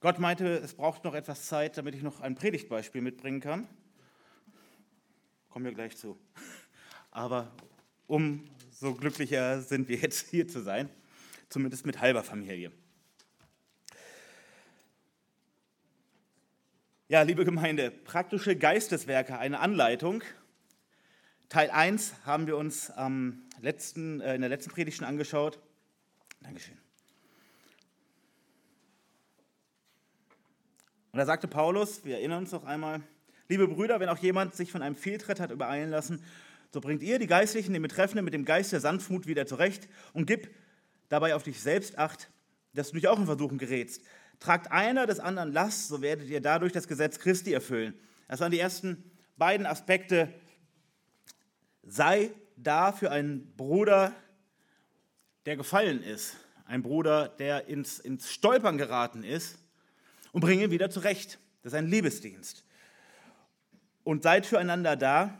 Gott meinte, es braucht noch etwas Zeit, damit ich noch ein Predigtbeispiel mitbringen kann. Kommen wir gleich zu. Aber umso glücklicher sind wir jetzt hier zu sein, zumindest mit halber Familie. Ja, liebe Gemeinde, praktische Geisteswerke, eine Anleitung. Teil 1 haben wir uns letzten, äh, in der letzten Predigt schon angeschaut. Dankeschön. Und da sagte Paulus, wir erinnern uns noch einmal, liebe Brüder, wenn auch jemand sich von einem Fehltritt hat übereilen lassen, so bringt ihr die Geistlichen, den Betreffenden, mit dem Geist der Sanftmut wieder zurecht und gib dabei auf dich selbst acht, dass du nicht auch in Versuchen gerätst. Tragt einer des anderen Last, so werdet ihr dadurch das Gesetz Christi erfüllen. Das waren die ersten beiden Aspekte. Sei da für einen Bruder, der gefallen ist, ein Bruder, der ins, ins Stolpern geraten ist und bringe ihn wieder zurecht. Das ist ein Liebesdienst. Und seid füreinander da,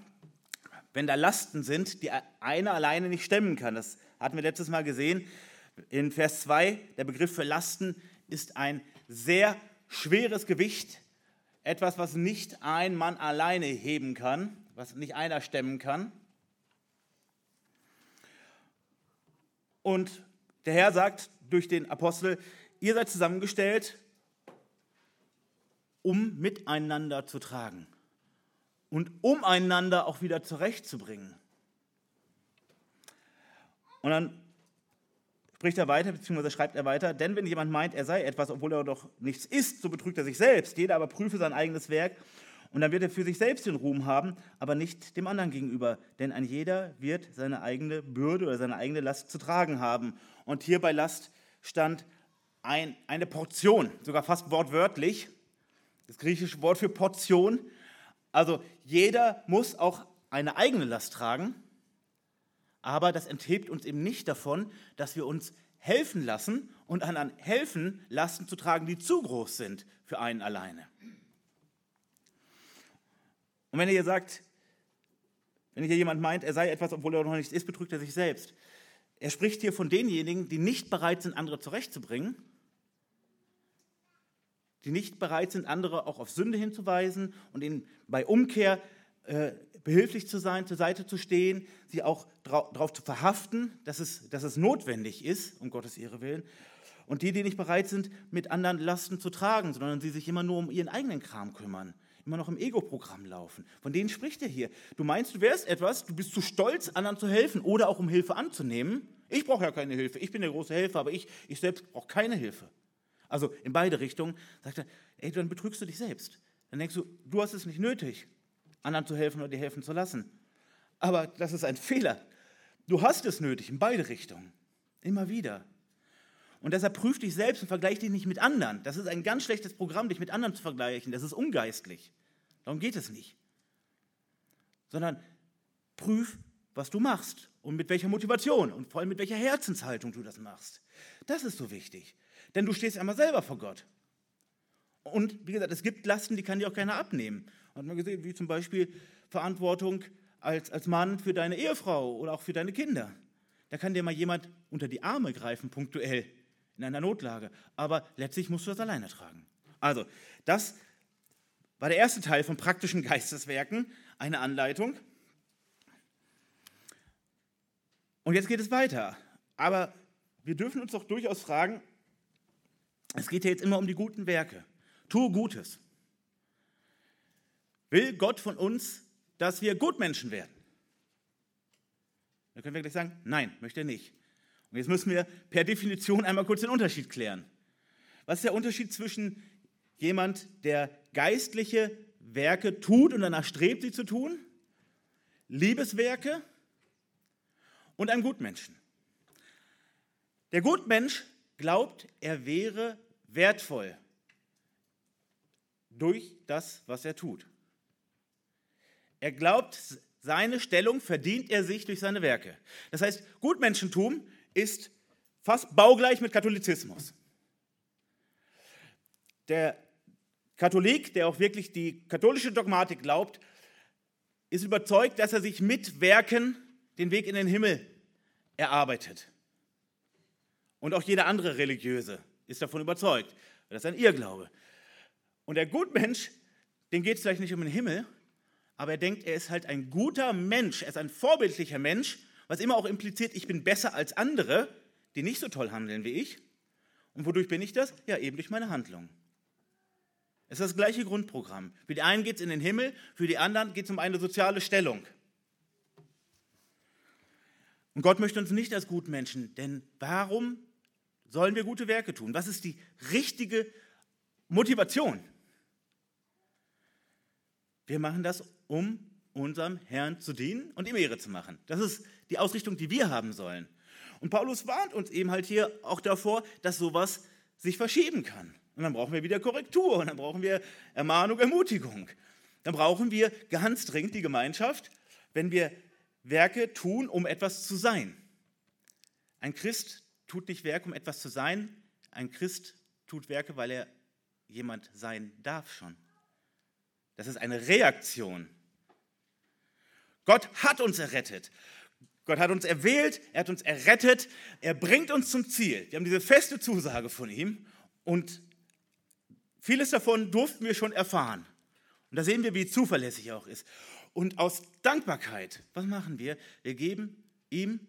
wenn da Lasten sind, die einer alleine nicht stemmen kann. Das hatten wir letztes Mal gesehen. In Vers 2, der Begriff für Lasten ist ein sehr schweres Gewicht, etwas, was nicht ein Mann alleine heben kann, was nicht einer stemmen kann. Und der Herr sagt durch den Apostel, ihr seid zusammengestellt, um miteinander zu tragen und um einander auch wieder zurechtzubringen. Und dann spricht er weiter, beziehungsweise schreibt er weiter, denn wenn jemand meint, er sei etwas, obwohl er doch nichts ist, so betrügt er sich selbst. Jeder aber prüfe sein eigenes Werk und dann wird er für sich selbst den Ruhm haben, aber nicht dem anderen gegenüber. Denn ein jeder wird seine eigene Bürde oder seine eigene Last zu tragen haben. Und hier bei Last stand ein, eine Portion, sogar fast wortwörtlich. Das griechische Wort für Portion. Also jeder muss auch eine eigene Last tragen. Aber das enthebt uns eben nicht davon, dass wir uns helfen lassen und anderen helfen, Lasten zu tragen, die zu groß sind für einen alleine. Und wenn ihr sagt, wenn hier jemand meint, er sei etwas, obwohl er noch nichts ist, betrügt er sich selbst. Er spricht hier von denjenigen, die nicht bereit sind, andere zurechtzubringen, die nicht bereit sind, andere auch auf Sünde hinzuweisen und ihnen bei Umkehr äh, behilflich zu sein, zur Seite zu stehen, sie auch darauf zu verhaften, dass es, dass es notwendig ist, um Gottes Ehre willen. Und die, die nicht bereit sind, mit anderen Lasten zu tragen, sondern sie sich immer nur um ihren eigenen Kram kümmern, immer noch im Ego-Programm laufen. Von denen spricht er hier. Du meinst, du wärst etwas, du bist zu stolz, anderen zu helfen oder auch um Hilfe anzunehmen. Ich brauche ja keine Hilfe, ich bin der große Helfer, aber ich, ich selbst brauche keine Hilfe. Also in beide Richtungen sagt er, ey, dann betrügst du dich selbst. Dann denkst du, du hast es nicht nötig, anderen zu helfen oder dir helfen zu lassen. Aber das ist ein Fehler. Du hast es nötig in beide Richtungen. Immer wieder. Und deshalb prüf dich selbst und vergleich dich nicht mit anderen. Das ist ein ganz schlechtes Programm, dich mit anderen zu vergleichen. Das ist ungeistlich. Darum geht es nicht. Sondern prüf, was du machst und mit welcher Motivation und vor allem mit welcher Herzenshaltung du das machst. Das ist so wichtig. Denn du stehst einmal selber vor Gott. Und wie gesagt, es gibt Lasten, die kann dir auch keiner abnehmen. Hat man gesehen, wie zum Beispiel Verantwortung als, als Mann für deine Ehefrau oder auch für deine Kinder. Da kann dir mal jemand unter die Arme greifen, punktuell in einer Notlage. Aber letztlich musst du das alleine tragen. Also, das war der erste Teil von praktischen Geisteswerken, eine Anleitung. Und jetzt geht es weiter. Aber wir dürfen uns doch durchaus fragen, es geht ja jetzt immer um die guten Werke. Tue Gutes. Will Gott von uns, dass wir Gutmenschen werden? Da können wir gleich sagen, nein, möchte er nicht. Und jetzt müssen wir per Definition einmal kurz den Unterschied klären. Was ist der Unterschied zwischen jemand, der geistliche Werke tut und danach strebt, sie zu tun, Liebeswerke und einem Gutmenschen? Der Gutmensch glaubt, er wäre wertvoll durch das, was er tut. Er glaubt, seine Stellung verdient er sich durch seine Werke. Das heißt, Gutmenschentum ist fast baugleich mit Katholizismus. Der Katholik, der auch wirklich die katholische Dogmatik glaubt, ist überzeugt, dass er sich mit Werken den Weg in den Himmel erarbeitet. Und auch jeder andere Religiöse ist davon überzeugt. Das ist ein Irrglaube. Und der Gutmensch, dem geht es vielleicht nicht um den Himmel, aber er denkt, er ist halt ein guter Mensch, er ist ein vorbildlicher Mensch, was immer auch impliziert, ich bin besser als andere, die nicht so toll handeln wie ich. Und wodurch bin ich das? Ja, eben durch meine Handlung. Es ist das gleiche Grundprogramm. Für die einen geht es in den Himmel, für die anderen geht es um eine soziale Stellung. Und Gott möchte uns nicht als Gutmenschen, denn warum sollen wir gute Werke tun? Was ist die richtige Motivation? Wir machen das, um unserem Herrn zu dienen und ihm Ehre zu machen. Das ist die Ausrichtung, die wir haben sollen. Und Paulus warnt uns eben halt hier auch davor, dass sowas sich verschieben kann. Und dann brauchen wir wieder Korrektur und dann brauchen wir Ermahnung, Ermutigung. Dann brauchen wir ganz dringend die Gemeinschaft, wenn wir Werke tun, um etwas zu sein. Ein Christ tut nicht Werke, um etwas zu sein. Ein Christ tut Werke, weil er jemand sein darf schon. Das ist eine Reaktion. Gott hat uns errettet. Gott hat uns erwählt, er hat uns errettet, er bringt uns zum Ziel. Wir haben diese feste Zusage von ihm und vieles davon durften wir schon erfahren. Und da sehen wir, wie zuverlässig er auch ist. Und aus Dankbarkeit, was machen wir? Wir geben ihm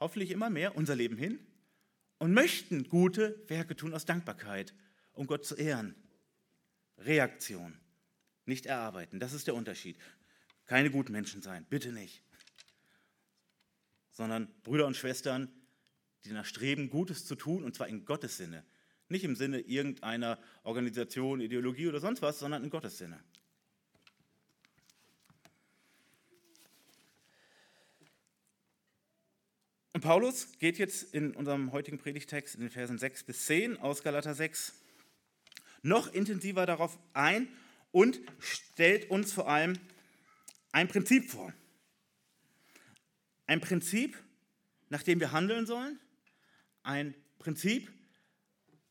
hoffentlich immer mehr unser Leben hin und möchten gute Werke tun aus Dankbarkeit, um Gott zu ehren. Reaktion nicht erarbeiten. Das ist der Unterschied. Keine guten Menschen sein, bitte nicht. Sondern Brüder und Schwestern, die danach streben, Gutes zu tun, und zwar in Gottes Sinne. Nicht im Sinne irgendeiner Organisation, Ideologie oder sonst was, sondern in Gottes Sinne. Und Paulus geht jetzt in unserem heutigen Predigtext in den Versen 6 bis 10 aus Galater 6 noch intensiver darauf ein und stellt uns vor allem ein Prinzip vor. Ein Prinzip, nach dem wir handeln sollen. Ein Prinzip,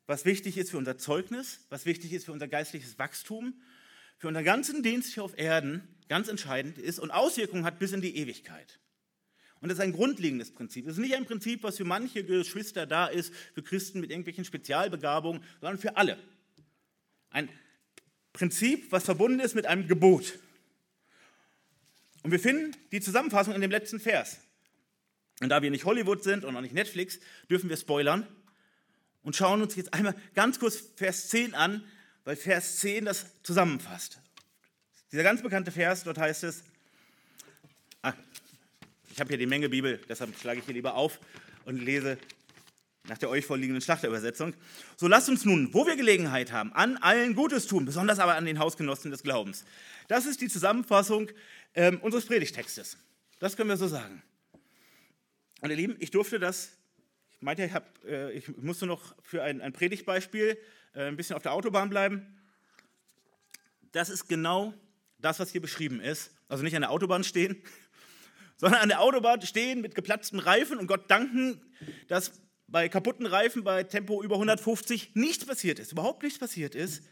was wichtig ist für unser Zeugnis, was wichtig ist für unser geistliches Wachstum, für unseren ganzen Dienst hier auf Erden ganz entscheidend ist und Auswirkungen hat bis in die Ewigkeit. Und das ist ein grundlegendes Prinzip. Es ist nicht ein Prinzip, was für manche Geschwister da ist, für Christen mit irgendwelchen Spezialbegabungen, sondern für alle. Ein Prinzip, was verbunden ist mit einem Gebot. Und wir finden die Zusammenfassung in dem letzten Vers. Und da wir nicht Hollywood sind und auch nicht Netflix, dürfen wir spoilern und schauen uns jetzt einmal ganz kurz Vers 10 an, weil Vers 10 das zusammenfasst. Dieser ganz bekannte Vers, dort heißt es, ich habe hier die Menge Bibel, deshalb schlage ich hier lieber auf und lese nach der euch vorliegenden Schlachterübersetzung. So lasst uns nun, wo wir Gelegenheit haben, an allen Gutes tun, besonders aber an den Hausgenossen des Glaubens. Das ist die Zusammenfassung ähm, unseres Predigtextes. Das können wir so sagen. Und ihr Lieben, ich durfte das, ich meinte, ich, hab, äh, ich musste noch für ein, ein Predigtbeispiel äh, ein bisschen auf der Autobahn bleiben. Das ist genau das, was hier beschrieben ist. Also nicht an der Autobahn stehen, sondern an der Autobahn stehen mit geplatzten Reifen und Gott danken, dass bei kaputten Reifen bei Tempo über 150 nichts passiert ist, überhaupt nichts passiert ist.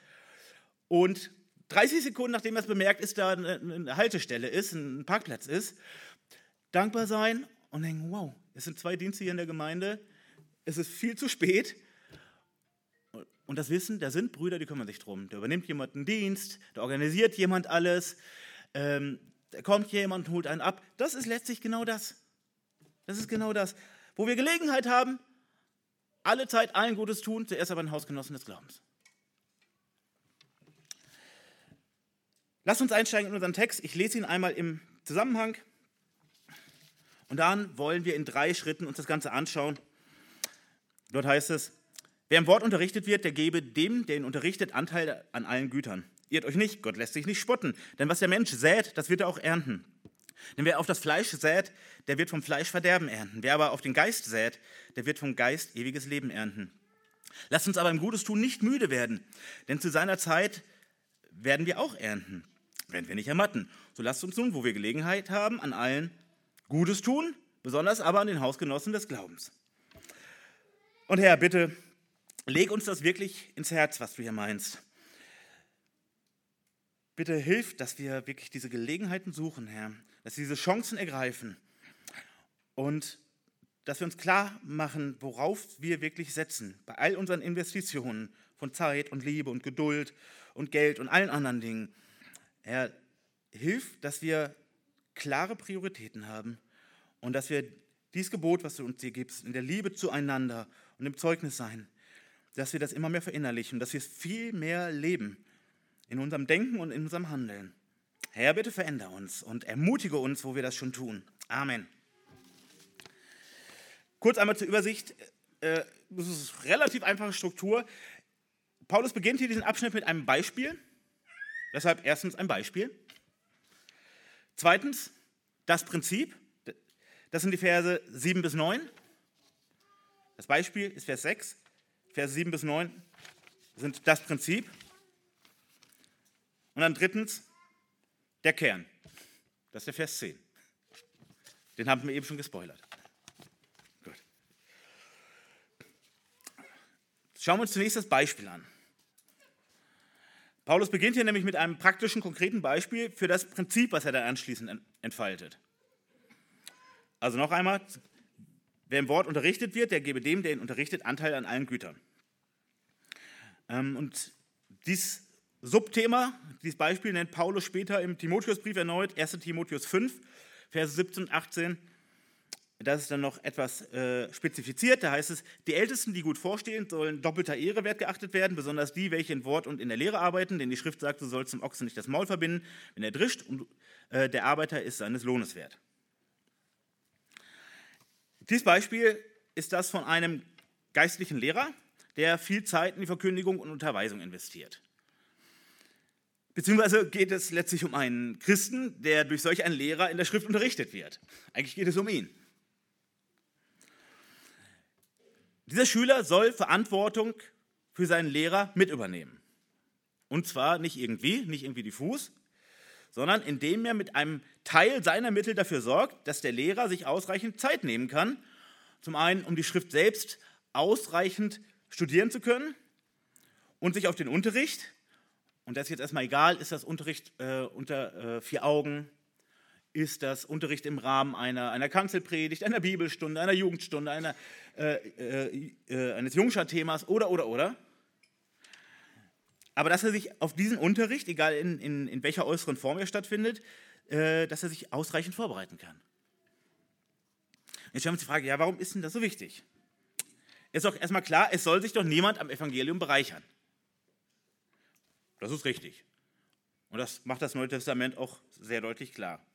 Und 30 Sekunden, nachdem er es bemerkt, ist da eine Haltestelle ist, ein Parkplatz ist, dankbar sein und denken, wow, es sind zwei Dienste hier in der Gemeinde, es ist viel zu spät. Und das Wissen, da sind Brüder, die kümmern sich drum. Da übernimmt jemand einen Dienst, da organisiert jemand alles, ähm, da kommt jemand und holt einen ab. Das ist letztlich genau das. Das ist genau das. Wo wir Gelegenheit haben, alle Zeit allen Gutes tun, zuerst aber den Hausgenossen des Glaubens. Lasst uns einsteigen in unseren Text. Ich lese ihn einmal im Zusammenhang. Und dann wollen wir in drei Schritten uns das Ganze anschauen. Dort heißt es, wer im Wort unterrichtet wird, der gebe dem, der ihn unterrichtet, Anteil an allen Gütern. Irrt euch nicht, Gott lässt sich nicht spotten, denn was der Mensch sät, das wird er auch ernten. Denn wer auf das Fleisch sät, der wird vom Fleisch Verderben ernten. Wer aber auf den Geist sät, der wird vom Geist ewiges Leben ernten. Lasst uns aber im Gutes tun nicht müde werden, denn zu seiner Zeit werden wir auch ernten, wenn wir nicht ermatten. So lasst uns nun, wo wir Gelegenheit haben, an allen Gutes tun, besonders aber an den Hausgenossen des Glaubens. Und Herr, bitte leg uns das wirklich ins Herz, was du hier meinst. Bitte hilf, dass wir wirklich diese Gelegenheiten suchen, Herr, dass wir diese Chancen ergreifen und dass wir uns klar machen, worauf wir wirklich setzen, bei all unseren Investitionen, von Zeit und Liebe und Geduld und Geld und allen anderen Dingen. Er hilft, dass wir klare Prioritäten haben und dass wir dieses Gebot, was du uns hier gibst, in der Liebe zueinander und im Zeugnis sein, dass wir das immer mehr verinnerlichen, dass wir es viel mehr leben in unserem Denken und in unserem Handeln. Herr, bitte verändere uns und ermutige uns, wo wir das schon tun. Amen. Kurz einmal zur Übersicht. Äh, das ist eine relativ einfache Struktur. Paulus beginnt hier diesen Abschnitt mit einem Beispiel. Deshalb erstens ein Beispiel. Zweitens das Prinzip. Das sind die Verse 7 bis 9. Das Beispiel ist Vers 6. Verse 7 bis 9 sind das Prinzip. Und dann drittens der Kern. Das ist der Vers 10. Den haben wir eben schon gespoilert. Gut. Schauen wir uns zunächst das Beispiel an. Paulus beginnt hier nämlich mit einem praktischen, konkreten Beispiel für das Prinzip, was er dann anschließend entfaltet. Also noch einmal, wer im Wort unterrichtet wird, der gebe dem, der ihn unterrichtet, Anteil an allen Gütern. Ähm, und dies Subthema, dieses Beispiel nennt Paulus später im Timotheusbrief erneut, 1 Timotheus 5, Verse 17 und 18. Das ist dann noch etwas äh, spezifiziert. Da heißt es, die Ältesten, die gut vorstehen, sollen doppelter Ehre wert geachtet werden, besonders die, welche in Wort und in der Lehre arbeiten, denn die Schrift sagt, du sollst zum Ochsen nicht das Maul verbinden, wenn er drischt und äh, der Arbeiter ist seines Lohnes wert. Dieses Beispiel ist das von einem geistlichen Lehrer, der viel Zeit in die Verkündigung und Unterweisung investiert. Beziehungsweise geht es letztlich um einen Christen, der durch solch einen Lehrer in der Schrift unterrichtet wird. Eigentlich geht es um ihn. Dieser Schüler soll Verantwortung für seinen Lehrer mit übernehmen. Und zwar nicht irgendwie, nicht irgendwie diffus, sondern indem er mit einem Teil seiner Mittel dafür sorgt, dass der Lehrer sich ausreichend Zeit nehmen kann. Zum einen, um die Schrift selbst ausreichend studieren zu können und sich auf den Unterricht, und das ist jetzt erstmal egal, ist das Unterricht äh, unter äh, vier Augen, ist das Unterricht im Rahmen einer, einer Kanzelpredigt, einer Bibelstunde, einer Jugendstunde, einer, äh, äh, äh, eines Jungschar-Themas oder, oder, oder. Aber dass er sich auf diesen Unterricht, egal in, in, in welcher äußeren Form er stattfindet, äh, dass er sich ausreichend vorbereiten kann. Jetzt stellen wir uns die Frage, ja, warum ist denn das so wichtig? Ist doch erstmal klar, es soll sich doch niemand am Evangelium bereichern. Das ist richtig. Und das macht das Neue Testament auch sehr deutlich klar.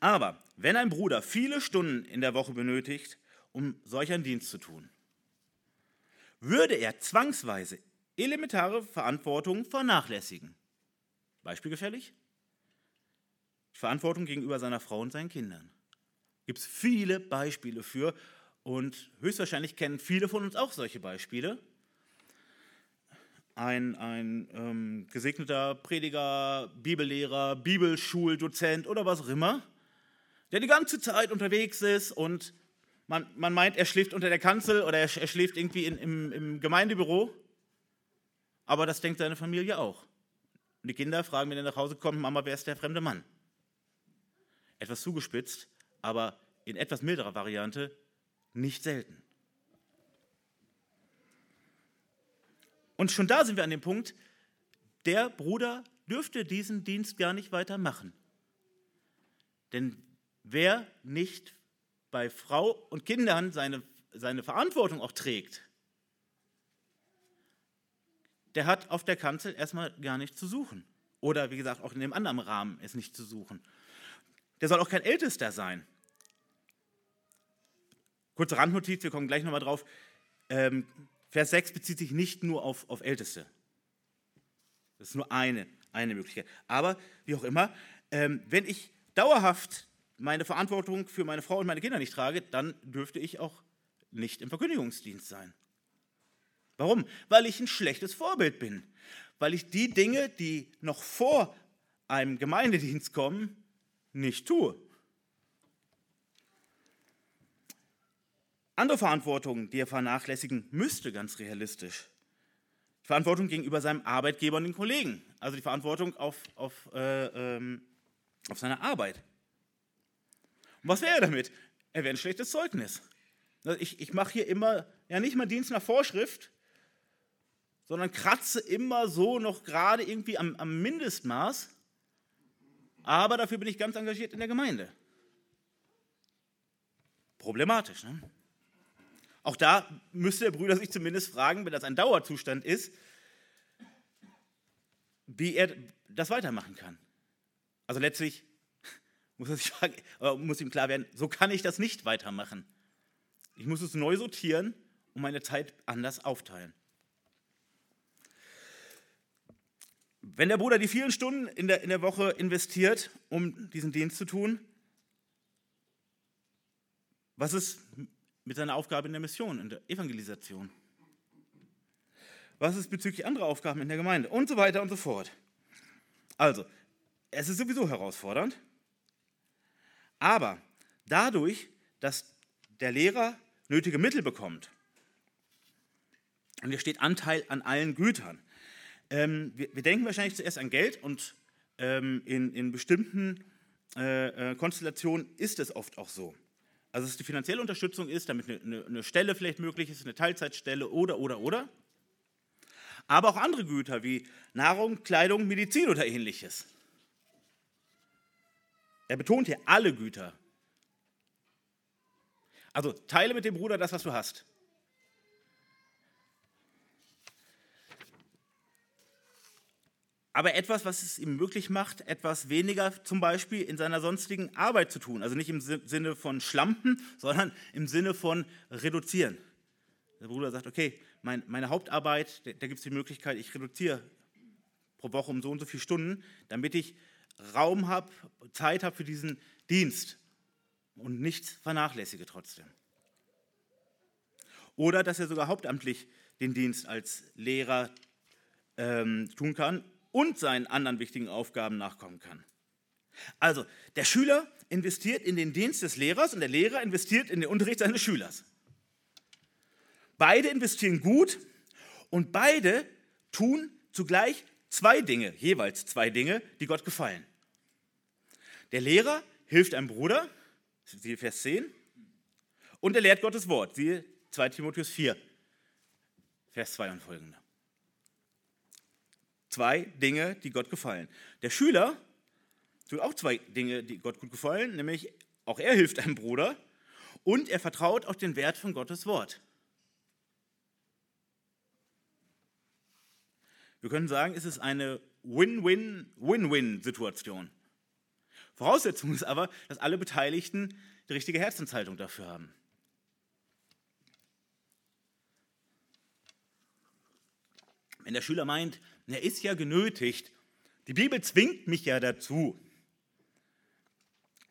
Aber wenn ein Bruder viele Stunden in der Woche benötigt, um solch einen Dienst zu tun, würde er zwangsweise elementare Verantwortung vernachlässigen. Beispielgefällig? Verantwortung gegenüber seiner Frau und seinen Kindern. Gibt es viele Beispiele für und höchstwahrscheinlich kennen viele von uns auch solche Beispiele. Ein, ein ähm, gesegneter Prediger, Bibellehrer, Bibelschuldozent oder was auch immer, der die ganze Zeit unterwegs ist und man, man meint, er schläft unter der Kanzel oder er, er schläft irgendwie in, im, im Gemeindebüro. Aber das denkt seine Familie auch. Und die Kinder fragen, wenn er nach Hause kommt, Mama, wer ist der fremde Mann? Etwas zugespitzt, aber in etwas milderer Variante nicht selten. Und schon da sind wir an dem Punkt, der Bruder dürfte diesen Dienst gar nicht weitermachen. Denn wer nicht bei Frau und Kindern seine, seine Verantwortung auch trägt, der hat auf der Kanzel erstmal gar nichts zu suchen. Oder wie gesagt, auch in dem anderen Rahmen ist nicht zu suchen. Der soll auch kein Ältester sein. Kurze Randnotiz, wir kommen gleich nochmal drauf. Ähm, Vers 6 bezieht sich nicht nur auf, auf Älteste. Das ist nur eine, eine Möglichkeit. Aber wie auch immer, ähm, wenn ich dauerhaft meine Verantwortung für meine Frau und meine Kinder nicht trage, dann dürfte ich auch nicht im Verkündigungsdienst sein. Warum? Weil ich ein schlechtes Vorbild bin. Weil ich die Dinge, die noch vor einem Gemeindedienst kommen, nicht tue. Andere Verantwortung, die er vernachlässigen müsste, ganz realistisch. Die Verantwortung gegenüber seinem Arbeitgeber und den Kollegen. Also die Verantwortung auf, auf, äh, ähm, auf seine Arbeit. Und was wäre er damit? Er wäre ein schlechtes Zeugnis. Also ich, ich mache hier immer, ja nicht mal Dienst nach Vorschrift, sondern kratze immer so noch gerade irgendwie am, am Mindestmaß, aber dafür bin ich ganz engagiert in der Gemeinde. Problematisch, ne? Auch da müsste der Bruder sich zumindest fragen, wenn das ein Dauerzustand ist, wie er das weitermachen kann. Also letztlich muss, er sich fragen, muss ihm klar werden, so kann ich das nicht weitermachen. Ich muss es neu sortieren und meine Zeit anders aufteilen. Wenn der Bruder die vielen Stunden in der, in der Woche investiert, um diesen Dienst zu tun, was ist mit seiner Aufgabe in der Mission, in der Evangelisation? Was ist bezüglich anderer Aufgaben in der Gemeinde? Und so weiter und so fort. Also, es ist sowieso herausfordernd, aber dadurch, dass der Lehrer nötige Mittel bekommt, und er steht Anteil an allen Gütern. Ähm, wir, wir, denken wahrscheinlich zuerst an Geld und ähm, in, in, bestimmten äh, äh, Konstellationen ist es oft auch so. Also dass die finanzielle Unterstützung ist, damit eine, eine, eine Stelle vielleicht möglich ist, eine Teilzeitstelle oder, oder, oder. Aber auch andere Güter wie Nahrung, Kleidung, Medizin oder ähnliches. Er betont hier alle Güter. Also teile mit dem Bruder das, was du hast. Aber etwas, was es ihm möglich macht, etwas weniger zum Beispiel in seiner sonstigen Arbeit zu tun. Also nicht im Sinne von Schlampen, sondern im Sinne von reduzieren. Der Bruder sagt, okay, mein, meine Hauptarbeit, da, gibt es die Möglichkeit, ich reduziere pro Woche um so und so viele Stunden, damit ich Raum habe, Zeit habe für diesen Dienst und nichts vernachlässige trotzdem. Oder dass er sogar hauptamtlich den Dienst als Lehrer ähm, tun kann und seinen anderen wichtigen Aufgaben nachkommen kann. Also, der Schüler investiert in den Dienst des Lehrers und der Lehrer investiert in den Unterricht seines Schülers. Beide investieren gut und beide tun zugleich zwei Dinge, jeweils zwei Dinge, die Gott gefallen. Der Lehrer hilft einem Bruder, siehe Vers 10, und er lehrt Gottes Wort, siehe 2 Timotheus 4, Vers 2 und folgende. Zwei Dinge, die Gott gefallen. Der Schüler tut auch zwei Dinge, die Gott gut gefallen, nämlich auch er hilft einem Bruder und er vertraut auf den Wert von Gottes Wort. Wir können sagen, es ist eine Win-Win-Win-Win-Situation. Voraussetzung ist aber, dass alle Beteiligten die richtige Herzenshaltung dafür haben. Wenn der Schüler meint, er ist ja genötigt. Die Bibel zwingt mich ja dazu,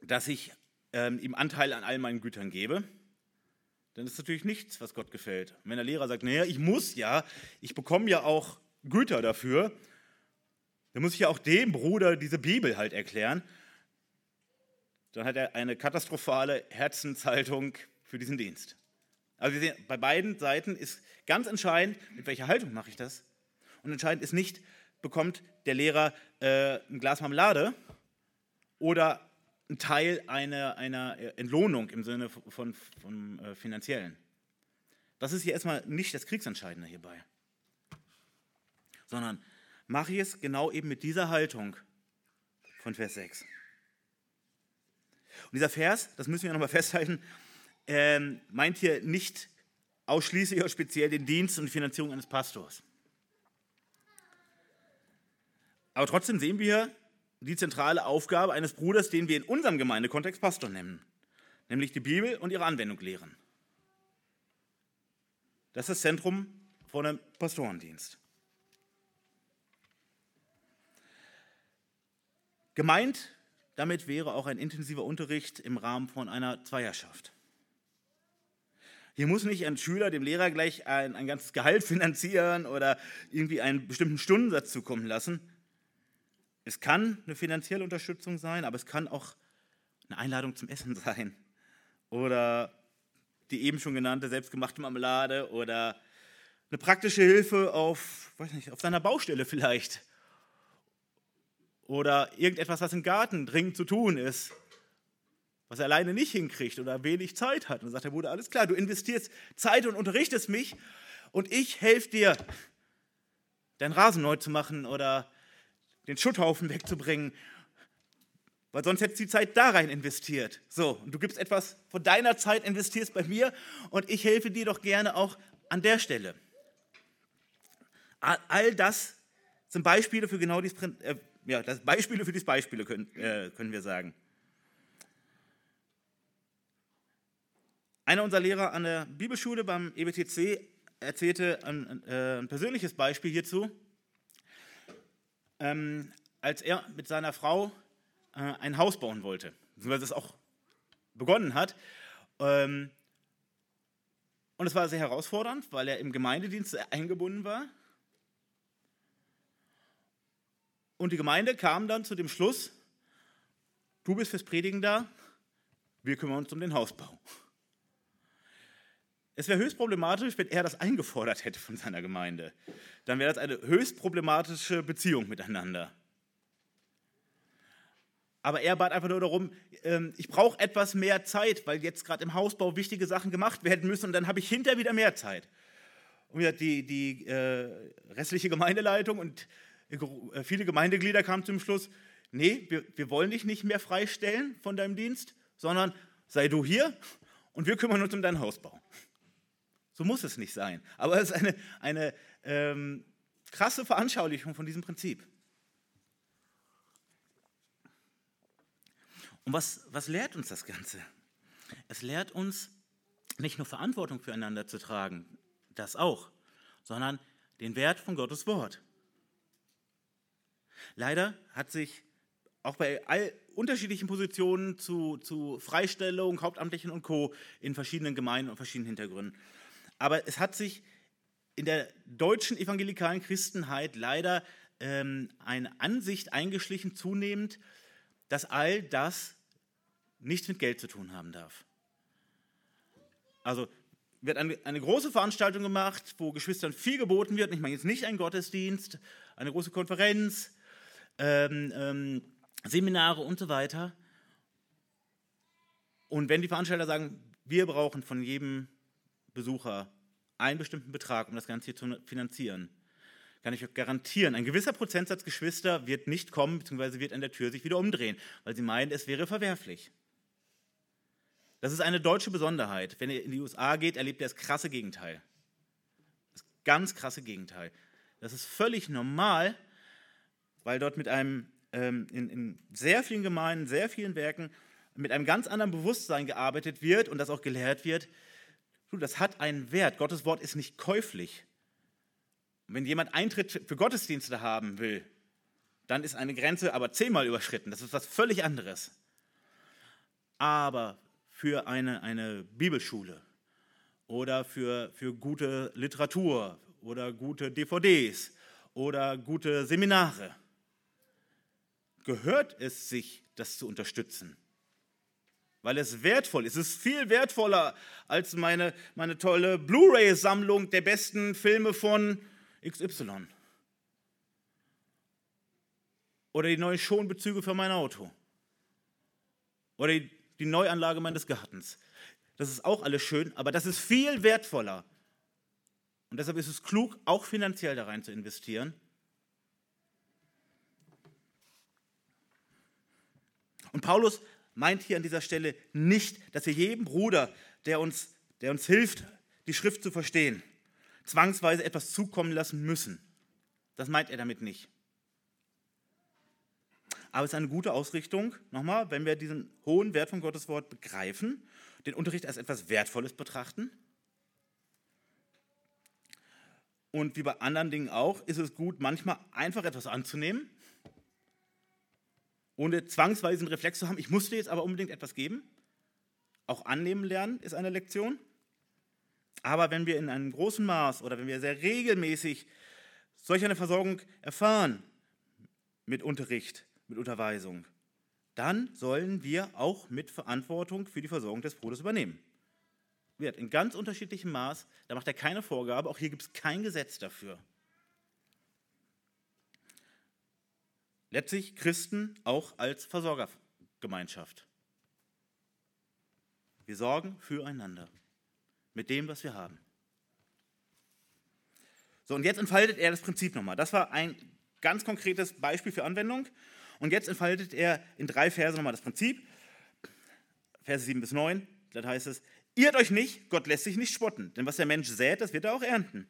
dass ich ähm, ihm Anteil an all meinen Gütern gebe. Dann ist natürlich nichts, was Gott gefällt. Und wenn der Lehrer sagt, naja, ich muss ja, ich bekomme ja auch Güter dafür, dann muss ich ja auch dem Bruder diese Bibel halt erklären. Dann hat er eine katastrophale Herzenshaltung für diesen Dienst. Also wir sehen, bei beiden Seiten ist ganz entscheidend, mit welcher Haltung mache ich das und entscheidend ist nicht, bekommt der Lehrer äh, ein Glas Marmelade oder ein Teil einer, einer Entlohnung im Sinne von, von, äh, finanziellen. Das ist hier erstmal nicht das Kriegsentscheidende hierbei, sondern mache ich es genau eben mit dieser Haltung von Vers 6. Und dieser Vers, das müssen wir nochmal festhalten, äh, meint hier nicht ausschließlich oder speziell den Dienst und die Finanzierung eines Pastors. Aber trotzdem sehen wir die zentrale Aufgabe eines Bruders, den wir in unserem Gemeindekontext Pastor nennen, nämlich die Bibel und ihre Anwendung lehren. Das ist das Zentrum von einem Pastorendienst. Gemeint damit wäre auch ein intensiver Unterricht im Rahmen von einer Zweierschaft. Hier muss nicht ein Schüler dem Lehrer gleich ein, ein ganzes Gehalt finanzieren oder irgendwie einen bestimmten Stundensatz zukommen lassen. Es kann eine finanzielle Unterstützung sein, aber es kann auch eine Einladung zum Essen sein. Oder die eben schon genannte selbstgemachte Marmelade oder eine praktische Hilfe auf, weiß nicht, auf seiner Baustelle vielleicht. Oder irgendetwas, was im Garten dringend zu tun ist, was er alleine nicht hinkriegt oder wenig Zeit hat. Und dann sagt der Bruder, alles klar, du investierst Zeit und unterrichtest mich und ich helfe dir deinen Rasen neu zu machen oder den Schutthaufen wegzubringen, weil sonst hättest du die Zeit da rein investiert. So, und du gibst etwas von deiner Zeit, investierst bei mir und ich helfe dir doch gerne auch an der Stelle. All das sind Beispiele für genau dieses, äh, ja, das Beispiele für dieses Beispiele können, äh, können wir sagen. Einer unserer Lehrer an der Bibelschule beim EBTC erzählte ein, äh, ein persönliches Beispiel hierzu. Ähm, als er mit seiner Frau äh, ein Haus bauen wollte, beziehungsweise es auch begonnen hat. Ähm, und es war sehr herausfordernd, weil er im Gemeindedienst eingebunden war. Und die Gemeinde kam dann zu dem Schluss, du bist fürs Predigen da, wir kümmern uns um den Hausbau. Es wäre höchst problematisch, wenn er das eingefordert hätte von seiner Gemeinde. Dann wäre das eine höchst problematische Beziehung miteinander. Aber er bat einfach nur darum, ähm, ich brauche etwas mehr Zeit, weil jetzt gerade im Hausbau wichtige Sachen gemacht werden müssen und dann habe ich hinterher wieder mehr Zeit. Und die, die äh, restliche Gemeindeleitung und äh, viele Gemeindeglieder kamen zum Schluss, nee, wir, wir wollen dich nicht mehr freistellen von deinem Dienst, sondern sei du hier und wir kümmern uns um deinen Hausbau. So muss es nicht sein. Aber es ist eine, eine ähm, krasse Veranschaulichung von diesem Prinzip. Und was, was lehrt uns das Ganze? Es lehrt uns, nicht nur Verantwortung füreinander zu tragen, das auch, sondern den Wert von Gottes Wort. Leider hat sich auch bei all unterschiedlichen Positionen zu, zu Freistellung, Hauptamtlichen und Co. in verschiedenen Gemeinden und verschiedenen Hintergründen. Aber es hat sich in der deutschen evangelikalen Christenheit leider ähm, eine Ansicht eingeschlichen, zunehmend, dass all das nichts mit Geld zu tun haben darf. Also wird eine, eine, große Veranstaltung gemacht, wo Geschwistern viel geboten wird. Ich meine jetzt nicht ein Gottesdienst, eine große Konferenz, ähm, ähm, Seminare und so weiter. Und wenn die Veranstalter sagen, wir brauchen von jedem Besucher einen bestimmten Betrag, um das Ganze hier zu finanzieren, kann ich euch garantieren, ein gewisser Prozentsatz Geschwister wird nicht kommen, beziehungsweise wird an der Tür sich wieder umdrehen, weil sie meinen, es wäre verwerflich. Das ist eine deutsche Besonderheit. Wenn ihr in die USA geht, erlebt ihr das krasse Gegenteil. Das ganz krasse Gegenteil. Das ist völlig normal, weil dort mit einem, ähm, in, in sehr vielen Gemeinden, sehr vielen Werken, mit einem ganz anderen Bewusstsein gearbeitet wird und das auch gelehrt wird. Das hat einen Wert. Gottes Wort ist nicht käuflich. Und wenn jemand Eintritt für Gottesdienste haben will, dann ist eine Grenze aber zehnmal überschritten. Das ist was völlig anderes. Aber für eine, eine Bibelschule oder für, für gute Literatur oder gute DVDs oder gute Seminare, gehört es sich, das zu unterstützen. Weil es wertvoll ist. Es ist viel wertvoller als meine, meine tolle Blu-ray-Sammlung der besten Filme von XY. Oder die neuen Schonbezüge für mein Auto. Oder die Neuanlage meines Gartens. Das ist auch alles schön, aber das ist viel wertvoller. Und deshalb ist es klug, auch finanziell da rein zu investieren. Und Paulus meint hier an dieser Stelle nicht, dass wir jedem Bruder, der uns, der uns hilft, die Schrift zu verstehen, zwangsweise etwas zukommen lassen müssen. Das meint er damit nicht. Aber es ist eine gute Ausrichtung, nochmal, wenn wir diesen hohen Wert von Gottes Wort begreifen, den Unterricht als etwas Wertvolles betrachten. Und wie bei anderen Dingen auch, ist es gut, manchmal einfach etwas anzunehmen, ohne zwangsweise einen Reflex zu haben, ich musste jetzt aber unbedingt etwas geben. Auch annehmen lernen ist eine Lektion. Aber wenn wir in einem großen Maß oder wenn wir sehr regelmäßig solch eine Versorgung erfahren mit Unterricht, mit Unterweisung, dann sollen wir auch mit Verantwortung für die Versorgung des Bruders übernehmen. Wird in ganz unterschiedlichem Maß, da macht er keine Vorgabe, auch hier gibt es kein Gesetz dafür. Letztlich Christen auch als Versorgergemeinschaft. Wir sorgen füreinander mit dem, was wir haben. So, und jetzt entfaltet er das Prinzip nochmal. Das war ein ganz konkretes Beispiel für Anwendung. Und jetzt entfaltet er in drei Verse nochmal das Prinzip. Verse 7 bis 9, da heißt es, irrt euch nicht, Gott lässt sich nicht spotten, denn was der Mensch sät, das wird er auch ernten.